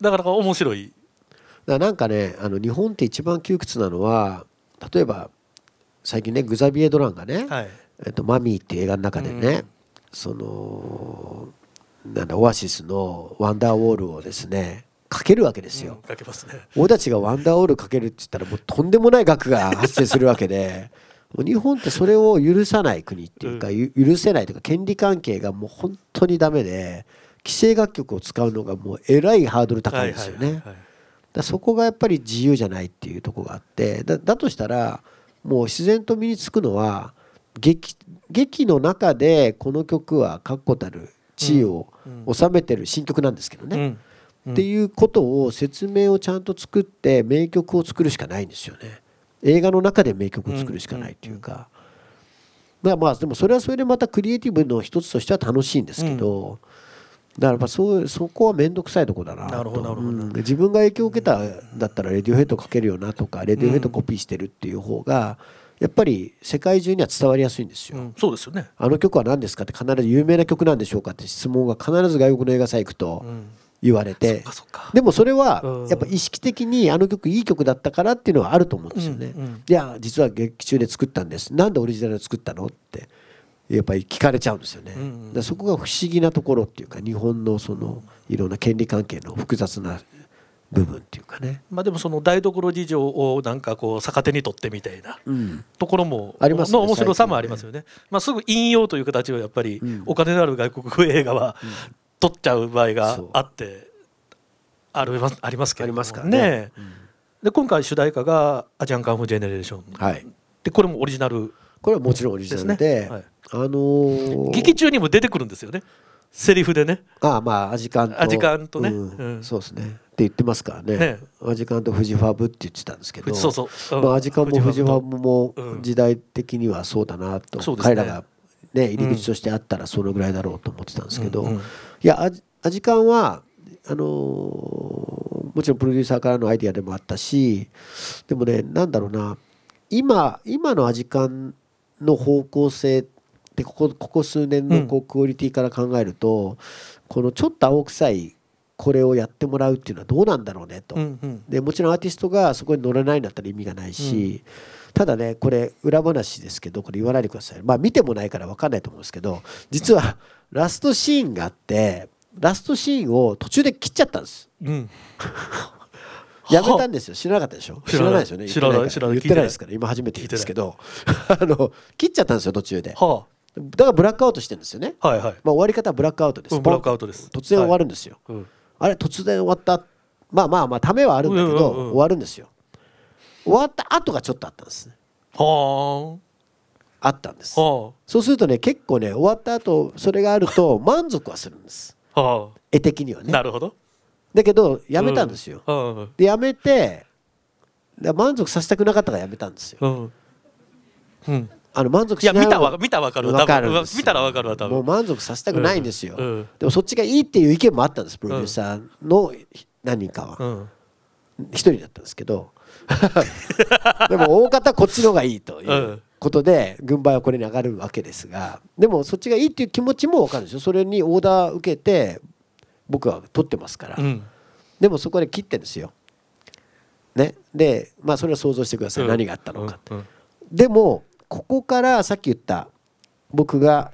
だから面白い。だなんかねあの日本って一番窮屈なのは例えば最近ねグザビエ・ドランがね「はい、えっと、マミー」っていう映画の中でね、うん、そのなんだオアシスの「ワンダーウォール」をですねかけるわけですよ、うん、かけますね。俺たちが「ワンダーウォール」かけるって言ったらもうとんでもない額が発生するわけで 日本ってそれを許さない国っていうか、許せないというか権利関係がもう本当にダメで既成楽曲を使うのがもうえらいハードル高いですよね。だそこがやっぱり自由じゃないっていうとこがあってだだとしたらもう自然と身につくのは劇劇の中でこの曲は確固たる地位を収めてる新曲なんですけどね、っていうことを説明をちゃんと作って名曲を作るしかないんですよね。映画の中で名曲を作るしかないというか、まあまあでもそれはそれでまたクリエイティブの一つとしては楽しいんですけど、だからまあそうそこは面倒くさいとこだなと。自分が影響を受けただったらレディオヘッドかけるよなとかレディオヘッドコピーしてるっていう方がやっぱり世界中には伝わりやすいんですよ、うん、そうですよね。あの曲は何ですかって必ず有名な曲なんでしょうかって質問が必ず外国の映画祭行くと、言われて。でもそれはやっぱ意識的にあの曲いい曲だったからっていうのはあると思うんですよね。うんうん、いや実は劇中で作ったんです。なんでオリジナルで作ったの？ってやっぱり聞かれちゃうんですよね。うんうん、そこが不思議なところっていうか日本のそのいろんな権利関係の複雑な部分っていうかね。まあでもその台所事情をなんかこう逆手に取ってみたいなところも、あります、の面白さもありますよね。まあすぐ引用という形をやっぱりお金のある外国映画は取っちゃう場合があってあるありますけども。ね。で今回主題歌が「アジアンカンフージェネレーション」はい、でこれもオリジナルこれはもちろんオリジナルで、ね。はい、あのー、劇中にも出てくるんですよね。セリフでね。ああまあアジカンと。アジカンとね、うん。うん、そうですね。って言ってますからね。ねアジカンとフジファブって言ってたんですけど。そうそう、うん、まあ、アジカンもフジファブも時代的にはそうだなと、うん、彼らが、ね、入り口としてあったらそのぐらいだろうと思ってたんですけど、うんうん、いやアジカンはあのー、もちろんプロデューサーからのアイディアでもあったしでもねなんだろうな今今のアジカンの方向性でここここ数年のこうクオリティから考えると、このちょっと青臭いこれをやってもらうっていうのはどうなんだろうねと、でもちろんアーティストがそこに乗れないんだったら意味がないし、ただねこれ裏話ですけどこれ言わないでください。まあ見てもないから分かんないと思うんですけど実はラストシーンがあってラストシーンを途中で切っちゃったんです。うん。やめたんですよ。知らなかったでしょ？知らない。ですよね。知らない。知らない。言ってないですから。今初めて言うんですけど。あの切っちゃったんですよ途中で、はあ、だからブラックアウトしてるんですよね、はいはい。まあ、終わり方はブラックアウトです、うん、ブラックアウトです。突然終わるんですよ、はい。うん、あれ突然終わった。まあまあまあためはあるんだけど、終わるんですよ。終わった後がちょっとあったんです。はあ。あったんです、はあ、そうするとね結構ね終わった後それがあると 満足はするんです、はあ、絵的にはね。なるほど。だけどやめたんですよ、うん、でやめて満足させたくなかったからやめたんですよ、うん。うん、あの満足しないいや見たわ見たわかるわかる見たらわかるわ多分。もう満足させたくないんですよ、でもそっちがいいっていう意見もあったんですプロデューサーの何人かは。一、人だったんですけど。でも大方こっちの方がいいということで軍配はこれに上がるわけですが。でもそっちがいいっていう気持ちも分かるんですよ。それにオーダー受けて僕は取ってますから、うん、でもそこで切ってんですよ。ね、でまあそれは想像してください、うん、何があったのか、うん、でもここからさっき言った僕が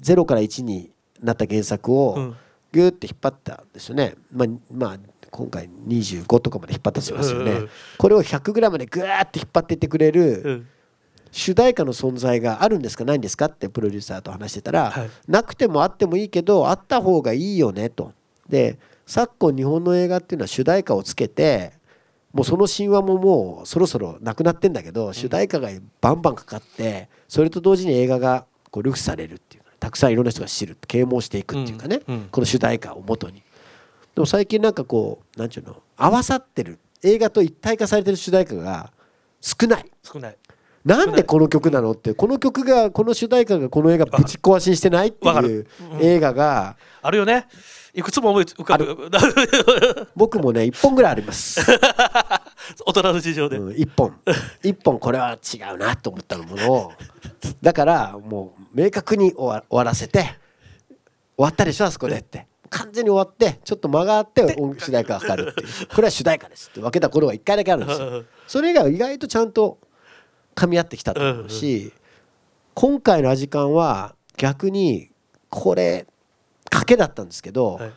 0から1になった原作をグーって引っ張ったんですよね、まあ、まあ今回25とかまで引っ張ったりしますよね、これを 100g でグーって引っ張っていってくれる主題歌の存在があるんですかないんですかってプロデューサーと話してたら、はい、なくてもあってもいいけどあった方がいいよねと。で昨今日本の映画っていうのは主題歌をつけてもうその神話ももうそろそろなくなってんだけど主題歌がバンバンかかってそれと同時に映画がこうルフされるっていうたくさんいろんな人が知る啓蒙していくっていうかね、この主題歌をもとに。でも最近なんかこう何ていうの合わさってる映画と一体化されてる主題歌が少ない。少ないなんでこの曲なのってこの曲がこの主題歌がこの映画ぶち壊しにしてないっていう映画があるよね。いくつも思い浮かぶ。僕もね1本ぐらいあります。大人の事情で、うん、1本。1本これは違うなと思ったものを。だからもう明確に終わらせて終わったでしょあそこでって。完全に終わってちょっと間があって主題歌がかかるっていう。これは主題歌ですって。分けた頃は1回だけあるんですよ。それ以外は意外とちゃんと噛み合ってきたと思うし今回のアジカンは逆にこれ賭けだったんですけど、はい、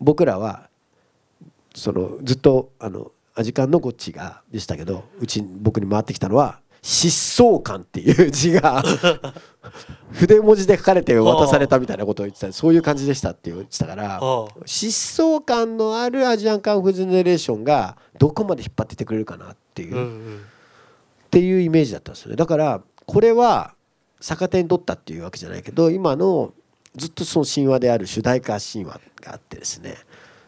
僕らはそのずっとあのアジカンのこっちがでしたけどうち僕に回ってきたのは疾走感っていう字が 筆文字で書かれて渡されたみたいなことを言ってた。そういう感じでしたって言ってたから疾走感のあるアジアンカンフージェネレーションがどこまで引っ張っててくれるかなっていう、うんうん、っていうイメージだったんですよね。だからこれは逆手に取ったっていうわけじゃないけど今のずっとその神話である主題歌神話があってですね。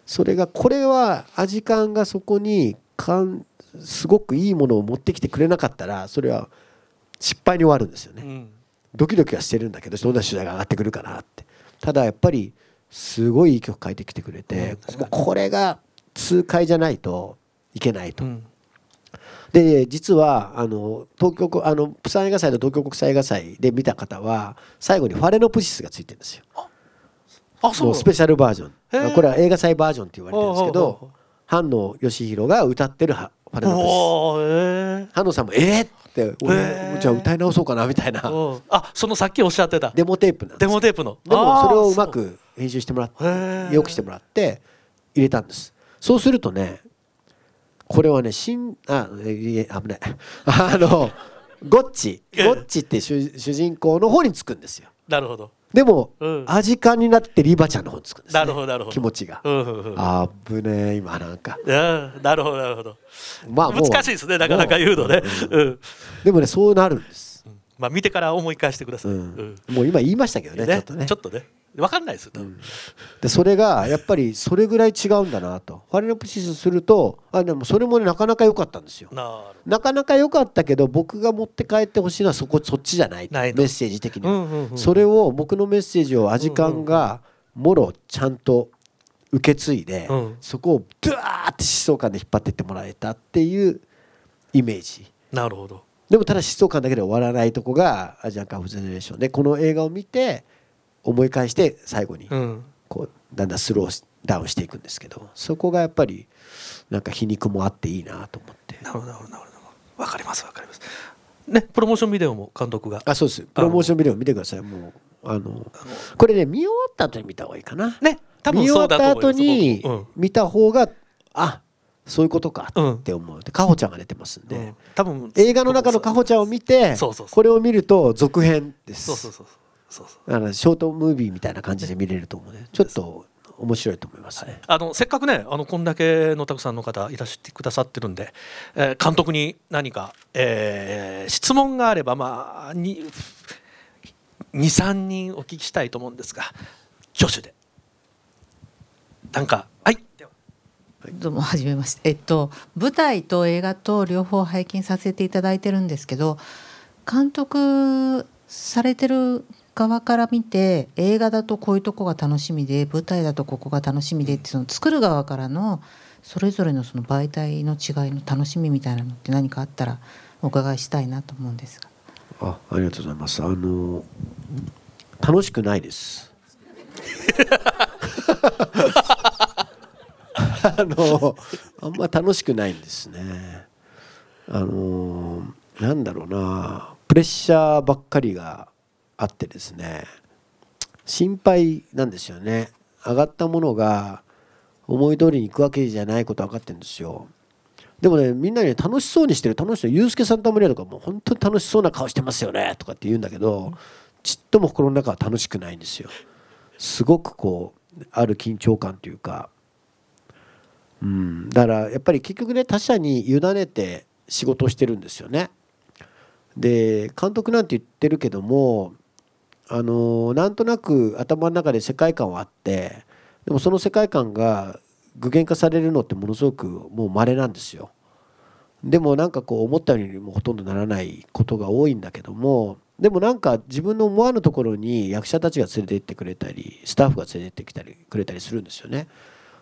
それがこれはアジカンがそこにかんすごくいいものを持ってきてくれなかったらそれは失敗に終わるんですよね、うん、ドキドキはしてるんだけどどんな主題が上がってくるかなって。ただやっぱりすごいいい曲書いてきてくれて、うん、これが痛快じゃないといけないと、うん、で実はあの東京あのプサン映画祭と東京国際映画祭で見た方は最後にファレノプシスがついてるんですよ。の？スペシャルバージョン。これは映画祭バージョンって言われてるんですけど菅野義弘が歌ってるファレノプス。菅野さんも「えっ!」って俺じゃあ歌い直そうかなみたいな。あそのさっきおっしゃってた。デモテープなんデモテープの。でもそれをうまく編集してもらってよくしてもらって入れたんです。そうするとねこれはね新あいえ危ない。あのゴッチ。ゴッチって主主人公の方につくんですよ。なるほど。でも、うん、アジカンになってリバちゃんの方につくんです、ね、なるほどなるほど。気持ちが、うんうんうん、あぶね今なんか、うん、なるほどなるほど。まあ難しいですねなかなか言うのね、うん、でもねそうなるんです、まあ見てから思い返してください、もう今言いましたけどね、ね、ちょっとね。ちょっとね分かんないですよ、うん、でそれがやっぱりそれぐらい違うんだなと。ファレノプシスするとあでもそれもねなかなか良かったんですよ。なかなか良かったけど僕が持って帰ってほしいのはそこそっちじゃない。メッセージ的に。は、うんうんうん、それを僕のメッセージをアジカンがもろちゃんと受け継いで、うん、そこをドゥワーって疾走感で引っ張ってってもらえたっていうイメージ。なるほど。でもただ疾走感だけで終わらないとこがアジアンカンフゼネレーションでこの映画を見て思い返して最後にこうだんだんスローダウンしていくんですけどそこがやっぱりなんか皮肉もあっていいなと思って。なるほどなるほどわかりますわかります。ねプロモーションビデオも監督が。あそうです。プロモーションビデオ見てください。もうあのこれね見終わった後に見た方がいいかな。ね多分見終わった後に見た方が、あそういうことかって思う。でかほちゃんが出てますんで、うん、多分映画の中のかほちゃんを見てこれを見ると続編です。そうそうそうそうそうあのショートムービーみたいな感じで見れると思うね。ちょっと面白いと思います、ねはい、あのせっかくねあのこんだけのたくさんの方いらしてくださってるんで、えー、監督に何か、えー、質問があればまあ23人お聞きしたいと思うんですが助手で。なんかはい。どうもはじめまして。えっと舞台と映画と両方拝見させていただいてるんですけど監督されてる側から見て映画だとこういうとこが楽しみで舞台だとここが楽しみでってその作る側からのそれぞれのその媒体の違いの楽しみみたいなのって何かあったらお伺いしたいなと思うんですが。あありがとうございます。あの楽しくないです。あのあんま楽しくないんですね。あのなんだろうなプレッシャーばっかりがあってですね心配なんですよね。上がったものが思い通りにいくわけじゃないこと分かってるんですよ。でもねみんなに、ね、楽しそうにしてる楽しそうユースケ・サンタマリアとかもう本当に楽しそうな顔してますよねとかって言うんだけどちっとも心の中は楽しくないんですよ。すごくこうある緊張感というか。うん。だからやっぱり結局ね他者に委ねて仕事をしてるんですよね。で監督なんて言ってるけどもあのなんとなく頭の中で世界観はあってでもその世界観が具現化されるのってものすごくもう稀なんですよ。でもなんかこう思ったようにもほとんどならないことが多いんだけどもでもなんか自分の思わぬところに役者たちが連れて行ってくれたりスタッフが連れてってきたりくれたりするんですよね。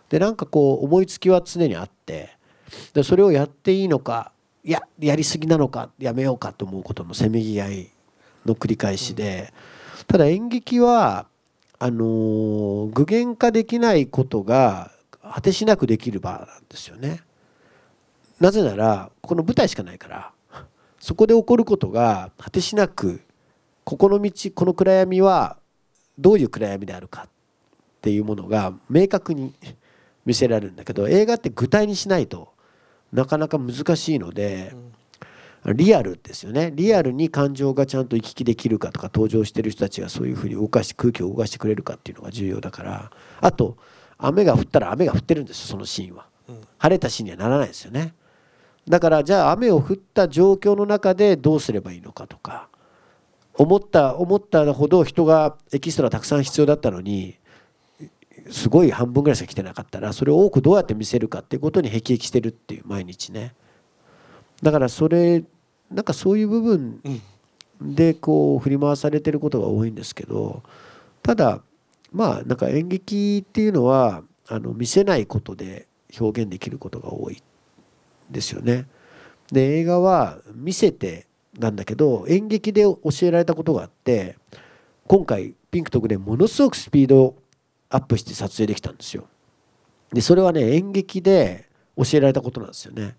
でなんかこう思いつきは常にあってでそれをやっていいのかいややりすぎなのかやめようかと思うことのせめぎ合いの繰り返しで。うんただ演劇はあの具現化できないことが果てしなくできる場なんですよね。なぜならこの舞台しかないからそこで起こることが果てしなくここの道この暗闇はどういう暗闇であるかっていうものが明確に見せられるんだけど映画って具体にしないとなかなか難しいので、リアルですよね。リアルに感情がちゃんと行き来できるかとか登場してる人たちがそういうふうに動かして空気を動かしてくれるかっていうのが重要だから。あと雨が降ったら雨が降ってるんですそのシーンは、晴れたシーンにはならないですよね。だからじゃあ雨を降った状況の中でどうすればいいのかとか思った思ったほど人がエキストラたくさん必要だったのにすごい半分ぐらいしか来てなかったらそれを多くどうやって見せるかっていうことに辟易してるっていう毎日ね。だからそれなんかそういう部分でこう振り回されてることが多いんですけどただまあなんか演劇っていうのはあの見せないことで表現できることが多いですよね。で映画は見せてなんだけど演劇で教えられたことがあって今回ピンクとグレーものすごくスピードアップして撮影できたんですよ。でそれはね演劇で教えられたことなんですよね。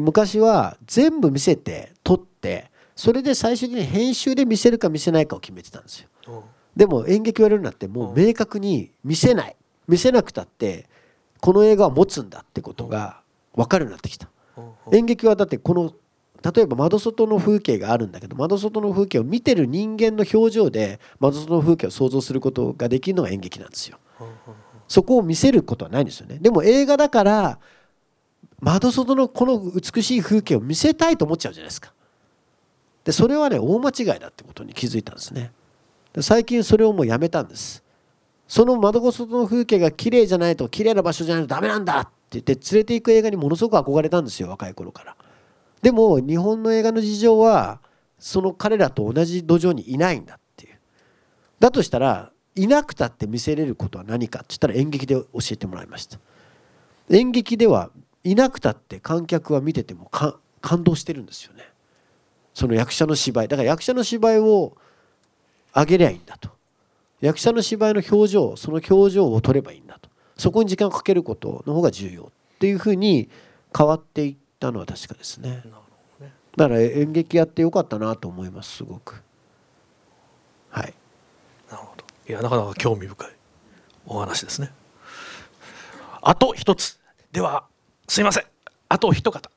昔は全部見せて撮ってそれで最終的に編集で見せるか見せないかを決めてたんですよ。でも演劇をやるようになってもう明確に見せない見せなくたってこの映画は持つんだってことが分かるようになってきた。演劇はだってこの例えば窓外の風景があるんだけど窓外の風景を見てる人間の表情で窓外の風景を想像することができるのが演劇なんですよ。そこを見せることはないんですよね。でも映画だから窓外のこの美しい風景を見せたいと思っちゃうじゃないですか。でそれはね大間違いだってことに気づいたんですね。で最近それをもうやめたんです。その窓外の風景が綺麗じゃないと綺麗な場所じゃないとダメなんだって言って連れて行く映画にものすごく憧れたんですよ若い頃から。でも日本の映画の事情はその彼らと同じ土壌にいないんだっていう。だとしたらいなくたって見せれることは何かって言ったら演劇で教えてもらいました。演劇ではいなくたって観客は見てても感動してるんですよね。その役者の芝居。だから役者の芝居を上げりゃいいんだと。役者の芝居の表情その表情を取ればいいんだと。そこに時間をかけることの方が重要っていうふうに変わっていったのは確かですね。だから演劇やってよかったなと思いますすごく。はい。なるほど。いやなかなか興味深いお話ですね。あと一つ。ではすいません。あと一方。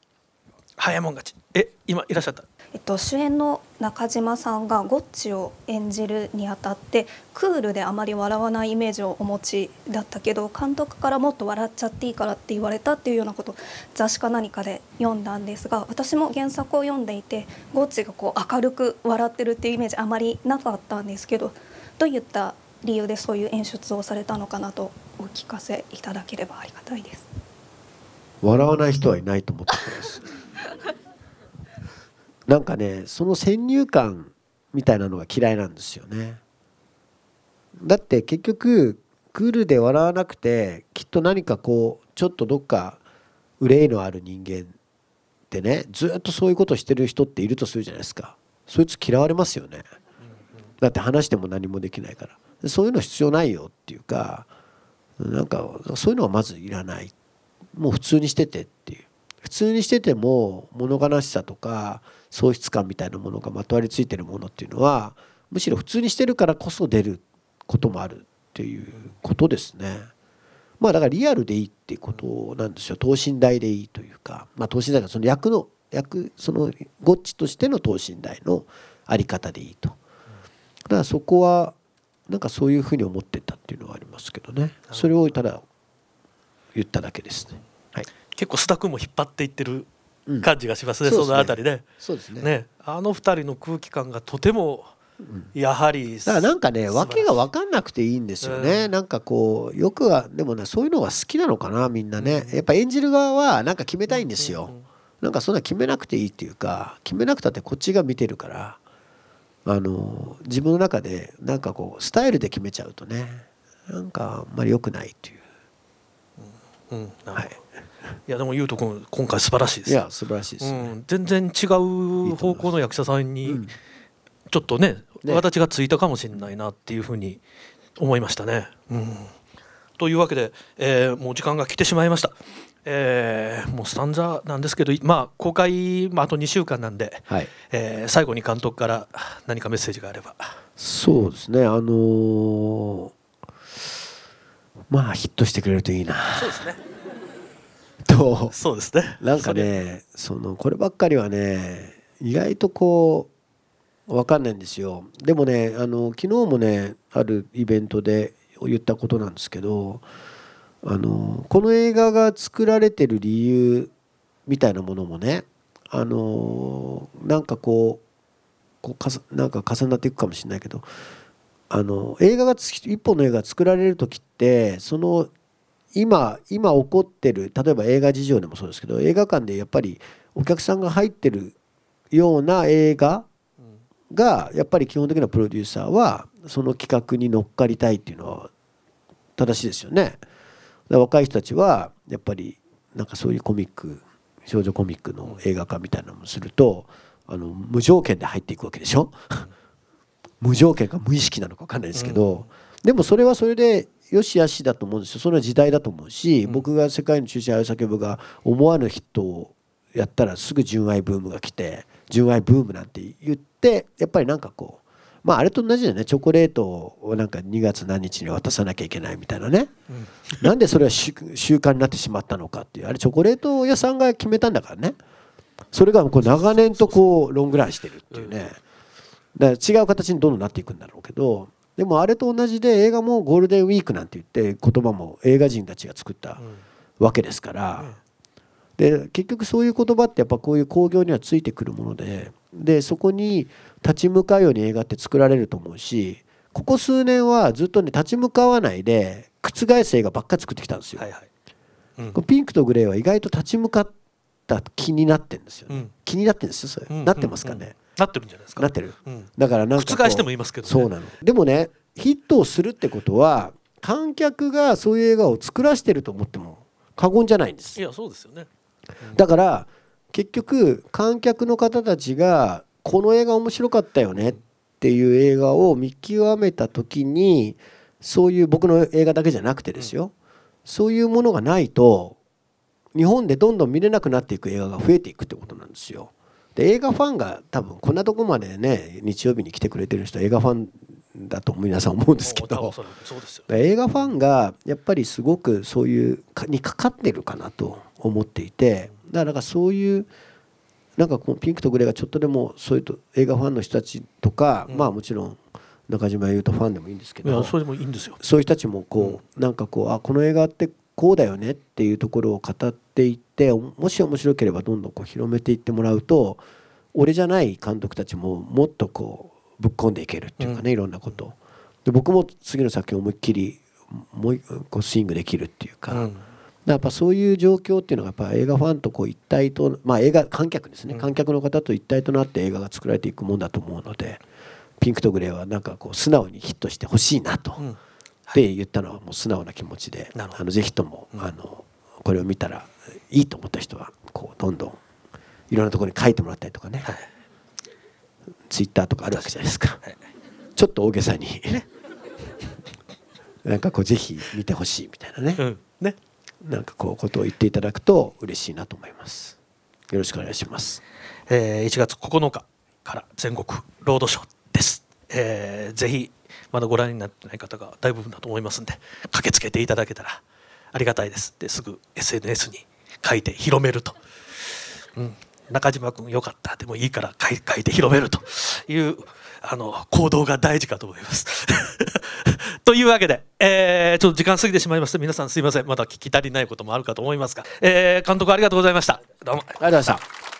早もん勝ち。え今いらっしゃった？えっと、主演の中島さんがゴッチを演じるにあたってクールであまり笑わないイメージをお持ちだったけど監督からもっと笑っちゃっていいからって言われたっていうようなこと雑誌か何かで読んだんですが私も原作を読んでいてゴッチがこう明るく笑ってるっていうイメージあまりなかったんですけどどういった理由でそういう演出をされたのかなとお聞かせいただければありがたいです。笑わない人はいないと思ってます。なんかねその先入観みたいなのが嫌いなんですよね。だって結局クールで笑わなくてきっと何かこうちょっとどっか憂いのある人間ってねずっとそういうことしてる人っているとするじゃないですか。そいつ嫌われますよね。だって話しても何もできないから。そういうの必要ないよっていうかなんかそういうのはまずいらない。もう普通にしててっていう。普通にしてても物悲しさとか喪失感みたいなものがまとわりついてるものっていうのはむしろ普通にしてるからこそ出ることもあるっていうことですね。まあだからリアルでいいっていうことなんですよ。等身大でいいというか。まあ等身大がその役の役そのゴッチとしての等身大の在り方でいいと。だからそこはなんかそういうふうに思ってたっていうのはありますけどね。それをただ言っただけですね。はい、結構須田君も引っ張っていってる感じがしますね、うん、そのあたりで、そうですね、ね、あの二人の空気感がとてもやはり、だからなんかね訳が分かんなくていいんですよね、うん、なんかこうよくはでもねそういうのが好きなのかなみんなね、やっぱ演じる側はなんか決めたいんですよ、なんかそんな決めなくていいっていうか決めなくたってこっちが見てるからあの自分の中でなんかこうスタイルで決めちゃうとねなんかあんまり良くないっていううん、はい。い。やでも優斗君今回素晴らしいです。いや素晴らしいです、ね。うん、全然違う方向の役者さんにちょっとね、ね。形がついたかもしれないなっていうふうに思いましたね。うん、というわけで、えー、もう時間が来てしまいました。えー、もうスタンザなんですけど、まあ、公開、まあ、あと2週間なんで、はい、えー、最後に監督から何かメッセージがあれば。そうですね。あのー、まあヒットしてくれるといいな。そうですね。と。そうですね。なんかねそのこればっかりはね意外とこう分かんないんですよ。でもねあの昨日もねあるイベントで言ったことなんですけどあのこの映画が作られてる理由みたいなものもねあのなんかこうこうかなんか重なっていくかもしれないけどあの映画が一本の映画が作られる時ってその今今起こってる例えば映画事情でもそうですけど映画館でやっぱりお客さんが入ってるような映画がやっぱり基本的なプロデューサーはその企画に乗っかりたいっていうのは正しいですよね。若い人たちはやっぱりなんかそういうコミック少女コミックの映画化みたいなのもするとあの無条件で入っていくわけでしょ。無条件か無意識なのか分かんないですけど、でもそれはそれでよし悪しだと思うんですよ。それは時代だと思うし、うん、僕が「世界の中心愛を叫ぶ」が思わぬヒットをやったらすぐ純愛ブームが来て純愛ブームなんて言ってやっぱりなんかこうまああれと同じだよね。チョコレートをなんか2月何日に渡さなきゃいけないみたいなね、うん、なんでそれは習慣になってしまったのかっていうあれチョコレート屋さんが決めたんだからね。それがこう長年とこうロングランしてるっていうねだから違う形にどんどんなっていくんだろうけどでもあれと同じで映画もゴールデンウィークなんて言って言葉も映画人たちが作ったわけですから、で結局そういう言葉ってやっぱこういう興行にはついてくるものででそこに立ち向かうように映画って作られると思うしここ数年はずっとね立ち向かわないで覆す映画ばっかり作ってきたんですよ。はいはい。うん、ピンクとグレーは意外と立ち向かった気になってるんですよ、ね。うん、気になってるんですよそれ、うん、なってますかね、なってるんじゃないですか。なってる、だからなんか覆しても言いますけど、ね、そうなの。でもねヒットをするってことは観客がそういう映画を作らせてると思っても過言じゃないんです。いやそうですよね、だから結局観客の方たちがこの映画面白かったよねっていう映画を見極めた時にそういう僕の映画だけじゃなくてですよ、そういうものがないと日本でどんどん見れなくなっていく映画が増えていくってことなんですよ。で映画ファンが多分こんなとこまでね日曜日に来てくれてる人は映画ファンだと皆さん思うんですけど映画ファンがやっぱりすごくそういうにかかってるかなと思っていてだからそういうなんかこうピンクとグレーがちょっとでもそういうと映画ファンの人たちとか、まあもちろん中島優斗ファンでもいいんですけどそれもいいんですよ。そういう人たちもこう、なんかこうあこの映画ってこうだよねっていうところを語っていってもし面白ければどんどんこう広めていってもらうと俺じゃない監督たちももっとこうぶっ込んでいけるっていうかね、いろんなこと。で僕も次の作品思いっきりもうこうスイングできるっていうか、うん、やっぱそういう状況っていうのがやっぱ映画ファンとこう一体とまあ映画観客ですね、観客の方と一体となって映画が作られていくもんだと思うのでピンクとグレーはなんかこう素直にヒットしてほしいなと。うんって言ったのはもう素直な気持ちで、あのぜひとも、あのこれを見たらいいと思った人はこうどんどんいろんなところに書いてもらったりとかね、はい、ツイッターとかあるわけじゃないですか、はい、ちょっと大げさに。なんかこうぜひ見てほしいみたいなね,、うん。ね。なんかこうことを言っていただくと嬉しいなと思います。よろしくお願いします、えー、1月9日から全国ロードショーです、えー、ぜひまだご覧になってない方が大部分だと思いますんで駆けつけていただけたらありがたいです。ですぐ SNS に書いて広めると、うん、中島君よかった。でもいいから書いて広めると。いうあの行動が大事かと思います。というわけで、えー、ちょっと時間過ぎてしまいました皆さんすいません。まだ聞き足りないこともあるかと思いますが、えー、監督ありがとうございました。どうも。ありがとうございました。